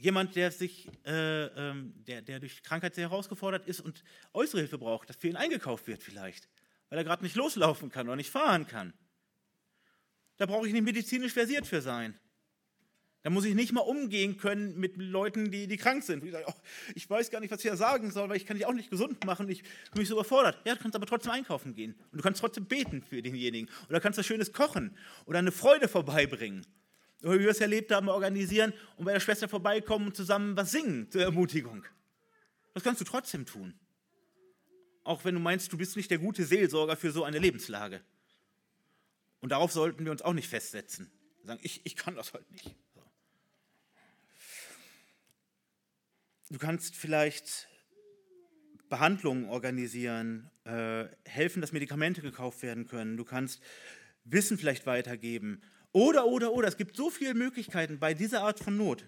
jemand, der, sich, äh, ähm, der, der durch Krankheit sehr herausgefordert ist und äußere Hilfe braucht, dass für ihn eingekauft wird vielleicht, weil er gerade nicht loslaufen kann oder nicht fahren kann. Da brauche ich nicht medizinisch versiert für sein. Da muss ich nicht mal umgehen können mit Leuten, die, die krank sind. Ich, sage, oh, ich weiß gar nicht, was ich da sagen soll, weil ich kann dich auch nicht gesund machen. Ich bin mich so überfordert. Ja, du kannst aber trotzdem einkaufen gehen. Und du kannst trotzdem beten für denjenigen. Oder kannst was Schönes kochen oder eine Freude vorbeibringen wie wir es erlebt haben, organisieren und bei der Schwester vorbeikommen und zusammen was singen zur Ermutigung. Das kannst du trotzdem tun. Auch wenn du meinst, du bist nicht der gute Seelsorger für so eine Lebenslage. Und darauf sollten wir uns auch nicht festsetzen. Sagen, ich, ich kann das halt nicht. Du kannst vielleicht Behandlungen organisieren, äh, helfen, dass Medikamente gekauft werden können. Du kannst Wissen vielleicht weitergeben oder, oder, oder. Es gibt so viele Möglichkeiten bei dieser Art von Not.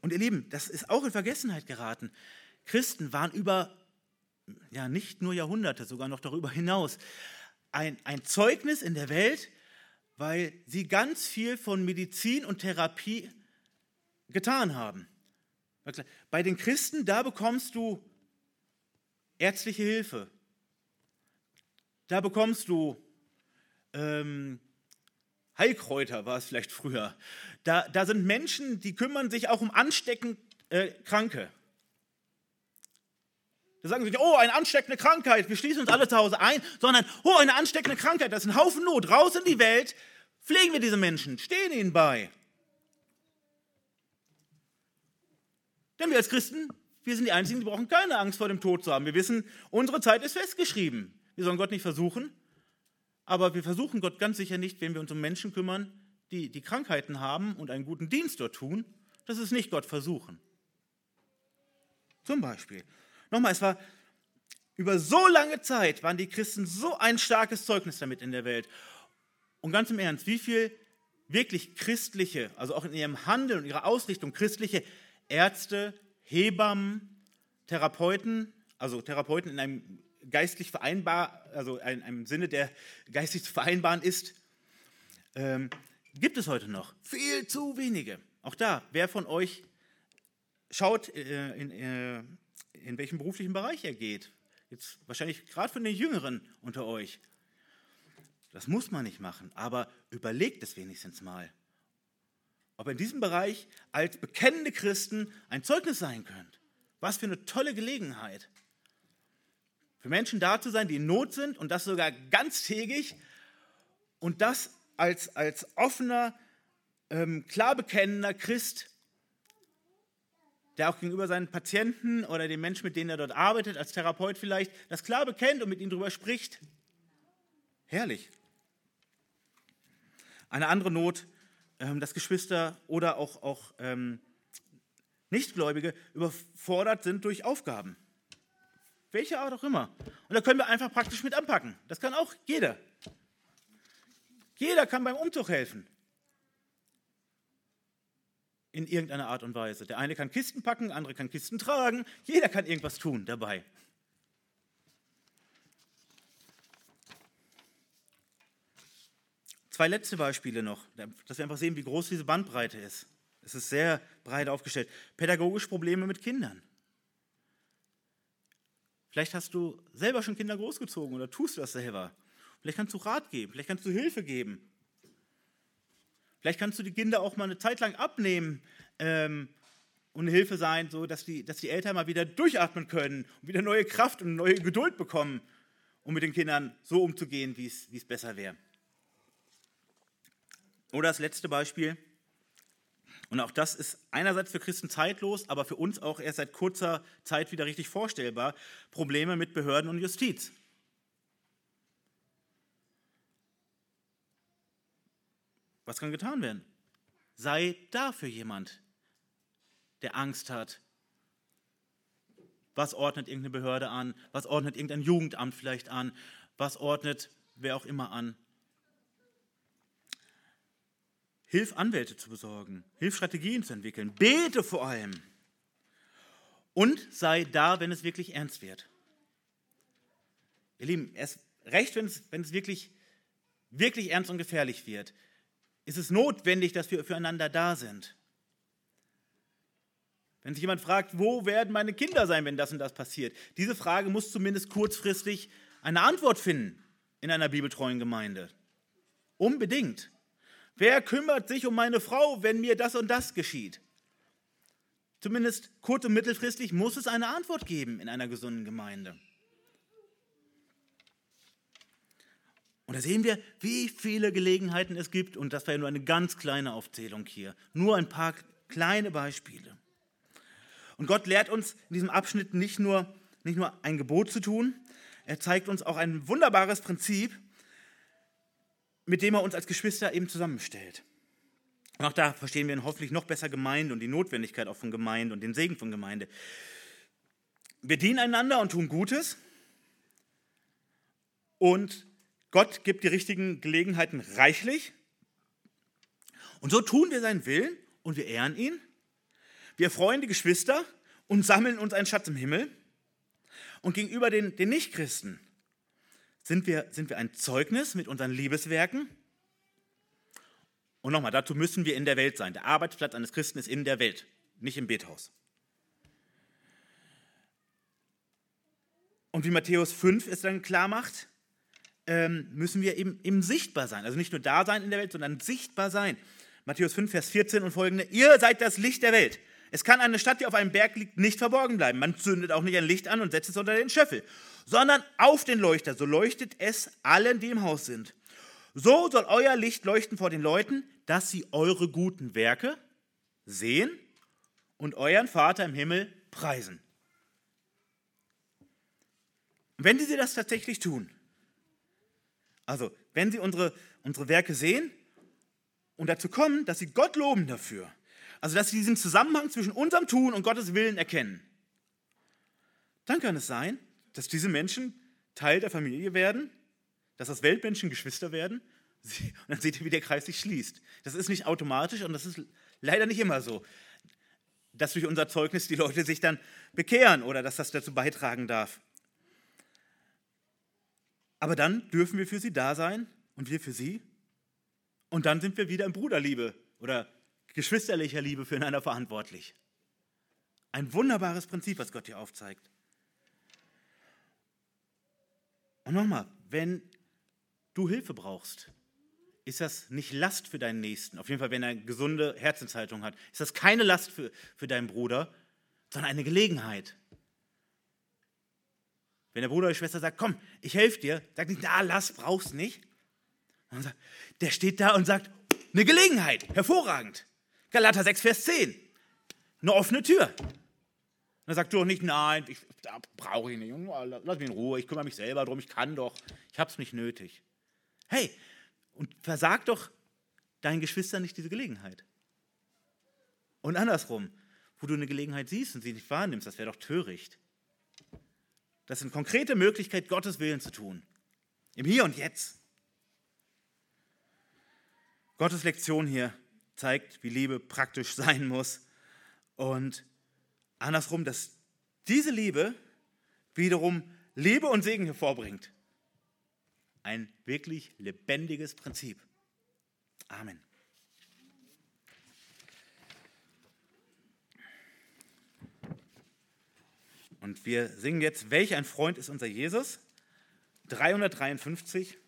Und ihr Lieben, das ist auch in Vergessenheit geraten. Christen waren über, ja nicht nur Jahrhunderte, sogar noch darüber hinaus, ein, ein Zeugnis in der Welt, weil sie ganz viel von Medizin und Therapie getan haben. Bei den Christen, da bekommst du ärztliche Hilfe. Da bekommst du ähm, Heilkräuter war es vielleicht früher. Da, da sind Menschen, die kümmern sich auch um ansteckend äh, Kranke. Da sagen sie nicht, oh, eine ansteckende Krankheit, wir schließen uns alle zu Hause ein, sondern, oh, eine ansteckende Krankheit, das ist ein Haufen Not, raus in die Welt, pflegen wir diese Menschen, stehen ihnen bei. Denn wir als Christen, wir sind die Einzigen, die brauchen keine Angst vor dem Tod zu haben. Wir wissen, unsere Zeit ist festgeschrieben. Wir sollen Gott nicht versuchen, aber wir versuchen Gott ganz sicher nicht, wenn wir uns um Menschen kümmern, die die Krankheiten haben und einen guten Dienst dort tun. Das ist nicht Gott versuchen. Zum Beispiel. Nochmal, es war über so lange Zeit waren die Christen so ein starkes Zeugnis damit in der Welt. Und ganz im Ernst, wie viele wirklich christliche, also auch in ihrem Handeln und ihrer Ausrichtung christliche Ärzte, Hebammen, Therapeuten, also Therapeuten in einem geistlich vereinbar, also in einem Sinne, der geistlich zu vereinbaren ist, ähm, gibt es heute noch. Viel zu wenige. Auch da, wer von euch schaut, äh, in, äh, in welchem beruflichen Bereich er geht. Jetzt wahrscheinlich gerade von den Jüngeren unter euch. Das muss man nicht machen, aber überlegt es wenigstens mal. Ob ihr in diesem Bereich als bekennende Christen ein Zeugnis sein könnt. Was für eine tolle Gelegenheit. Für Menschen da zu sein, die in Not sind und das sogar ganztägig und das als, als offener, ähm, klar bekennender Christ, der auch gegenüber seinen Patienten oder den Menschen, mit denen er dort arbeitet, als Therapeut vielleicht, das klar bekennt und mit ihnen darüber spricht. Herrlich. Eine andere Not, ähm, dass Geschwister oder auch, auch ähm, Nichtgläubige überfordert sind durch Aufgaben. Welche Art auch immer. Und da können wir einfach praktisch mit anpacken. Das kann auch jeder. Jeder kann beim Umzug helfen. In irgendeiner Art und Weise. Der eine kann Kisten packen, der andere kann Kisten tragen. Jeder kann irgendwas tun dabei. Zwei letzte Beispiele noch, dass wir einfach sehen, wie groß diese Bandbreite ist. Es ist sehr breit aufgestellt. Pädagogische Probleme mit Kindern. Vielleicht hast du selber schon Kinder großgezogen oder tust du das selber. Vielleicht kannst du Rat geben, vielleicht kannst du Hilfe geben. Vielleicht kannst du die Kinder auch mal eine Zeit lang abnehmen ähm, und eine Hilfe sein, so dass die, dass die Eltern mal wieder durchatmen können und wieder neue Kraft und neue Geduld bekommen, um mit den Kindern so umzugehen, wie es besser wäre. Oder das letzte Beispiel, und auch das ist einerseits für Christen zeitlos, aber für uns auch erst seit kurzer Zeit wieder richtig vorstellbar. Probleme mit Behörden und Justiz. Was kann getan werden? Sei da für jemand, der Angst hat. Was ordnet irgendeine Behörde an? Was ordnet irgendein Jugendamt vielleicht an? Was ordnet wer auch immer an? Hilf Anwälte zu besorgen, hilf Strategien zu entwickeln, bete vor allem und sei da, wenn es wirklich ernst wird. Ihr Lieben, erst recht, wenn es, wenn es wirklich, wirklich ernst und gefährlich wird, ist es notwendig, dass wir füreinander da sind. Wenn sich jemand fragt, wo werden meine Kinder sein, wenn das und das passiert, diese Frage muss zumindest kurzfristig eine Antwort finden in einer bibeltreuen Gemeinde. Unbedingt. Wer kümmert sich um meine Frau, wenn mir das und das geschieht? Zumindest kurz- und mittelfristig muss es eine Antwort geben in einer gesunden Gemeinde. Und da sehen wir, wie viele Gelegenheiten es gibt. Und das war ja nur eine ganz kleine Aufzählung hier. Nur ein paar kleine Beispiele. Und Gott lehrt uns in diesem Abschnitt nicht nur, nicht nur ein Gebot zu tun, er zeigt uns auch ein wunderbares Prinzip, mit dem er uns als Geschwister eben zusammenstellt. Und auch da verstehen wir hoffentlich noch besser Gemeinde und die Notwendigkeit auch von Gemeinde und den Segen von Gemeinde. Wir dienen einander und tun Gutes. Und Gott gibt die richtigen Gelegenheiten reichlich. Und so tun wir seinen Willen und wir ehren ihn. Wir freuen die Geschwister und sammeln uns einen Schatz im Himmel. Und gegenüber den, den Nichtchristen sind wir, sind wir ein Zeugnis mit unseren Liebeswerken? Und nochmal, dazu müssen wir in der Welt sein. Der Arbeitsplatz eines Christen ist in der Welt, nicht im Bethaus. Und wie Matthäus 5 es dann klar macht, ähm, müssen wir eben, eben sichtbar sein. Also nicht nur da sein in der Welt, sondern sichtbar sein. Matthäus 5, Vers 14 und folgende. Ihr seid das Licht der Welt. Es kann eine Stadt, die auf einem Berg liegt, nicht verborgen bleiben. Man zündet auch nicht ein Licht an und setzt es unter den Scheffel, sondern auf den Leuchter. So leuchtet es allen, die im Haus sind. So soll euer Licht leuchten vor den Leuten, dass sie eure guten Werke sehen und euren Vater im Himmel preisen. Wenn sie das tatsächlich tun, also wenn sie unsere, unsere Werke sehen und dazu kommen, dass sie Gott loben dafür, also, dass sie diesen Zusammenhang zwischen unserem Tun und Gottes Willen erkennen. Dann kann es sein, dass diese Menschen Teil der Familie werden, dass das Weltmenschen Geschwister werden Und dann seht ihr, wie der Kreis sich schließt. Das ist nicht automatisch und das ist leider nicht immer so, dass durch unser Zeugnis die Leute sich dann bekehren oder dass das dazu beitragen darf. Aber dann dürfen wir für sie da sein und wir für sie. Und dann sind wir wieder in Bruderliebe oder geschwisterlicher Liebe füreinander verantwortlich. Ein wunderbares Prinzip, was Gott hier aufzeigt. Und nochmal, wenn du Hilfe brauchst, ist das nicht Last für deinen Nächsten. Auf jeden Fall, wenn er eine gesunde Herzenshaltung hat, ist das keine Last für, für deinen Bruder, sondern eine Gelegenheit. Wenn der Bruder oder die Schwester sagt, komm, ich helfe dir, sagt nicht, na, lass, brauchst nicht. Sagt, der steht da und sagt, eine Gelegenheit, hervorragend. Galater 6, Vers 10, eine offene Tür. Dann sagt du doch nicht, nein, ich, brauche ich nicht, lass mich in Ruhe, ich kümmere mich selber drum, ich kann doch, ich habe es nicht nötig. Hey, und versag doch deinen Geschwistern nicht diese Gelegenheit. Und andersrum, wo du eine Gelegenheit siehst und sie nicht wahrnimmst, das wäre doch töricht. Das eine konkrete Möglichkeit, Gottes Willen zu tun. Im Hier und Jetzt. Gottes Lektion hier zeigt, wie Liebe praktisch sein muss. Und andersrum, dass diese Liebe wiederum Liebe und Segen hervorbringt. Ein wirklich lebendiges Prinzip. Amen. Und wir singen jetzt, welch ein Freund ist unser Jesus? 353.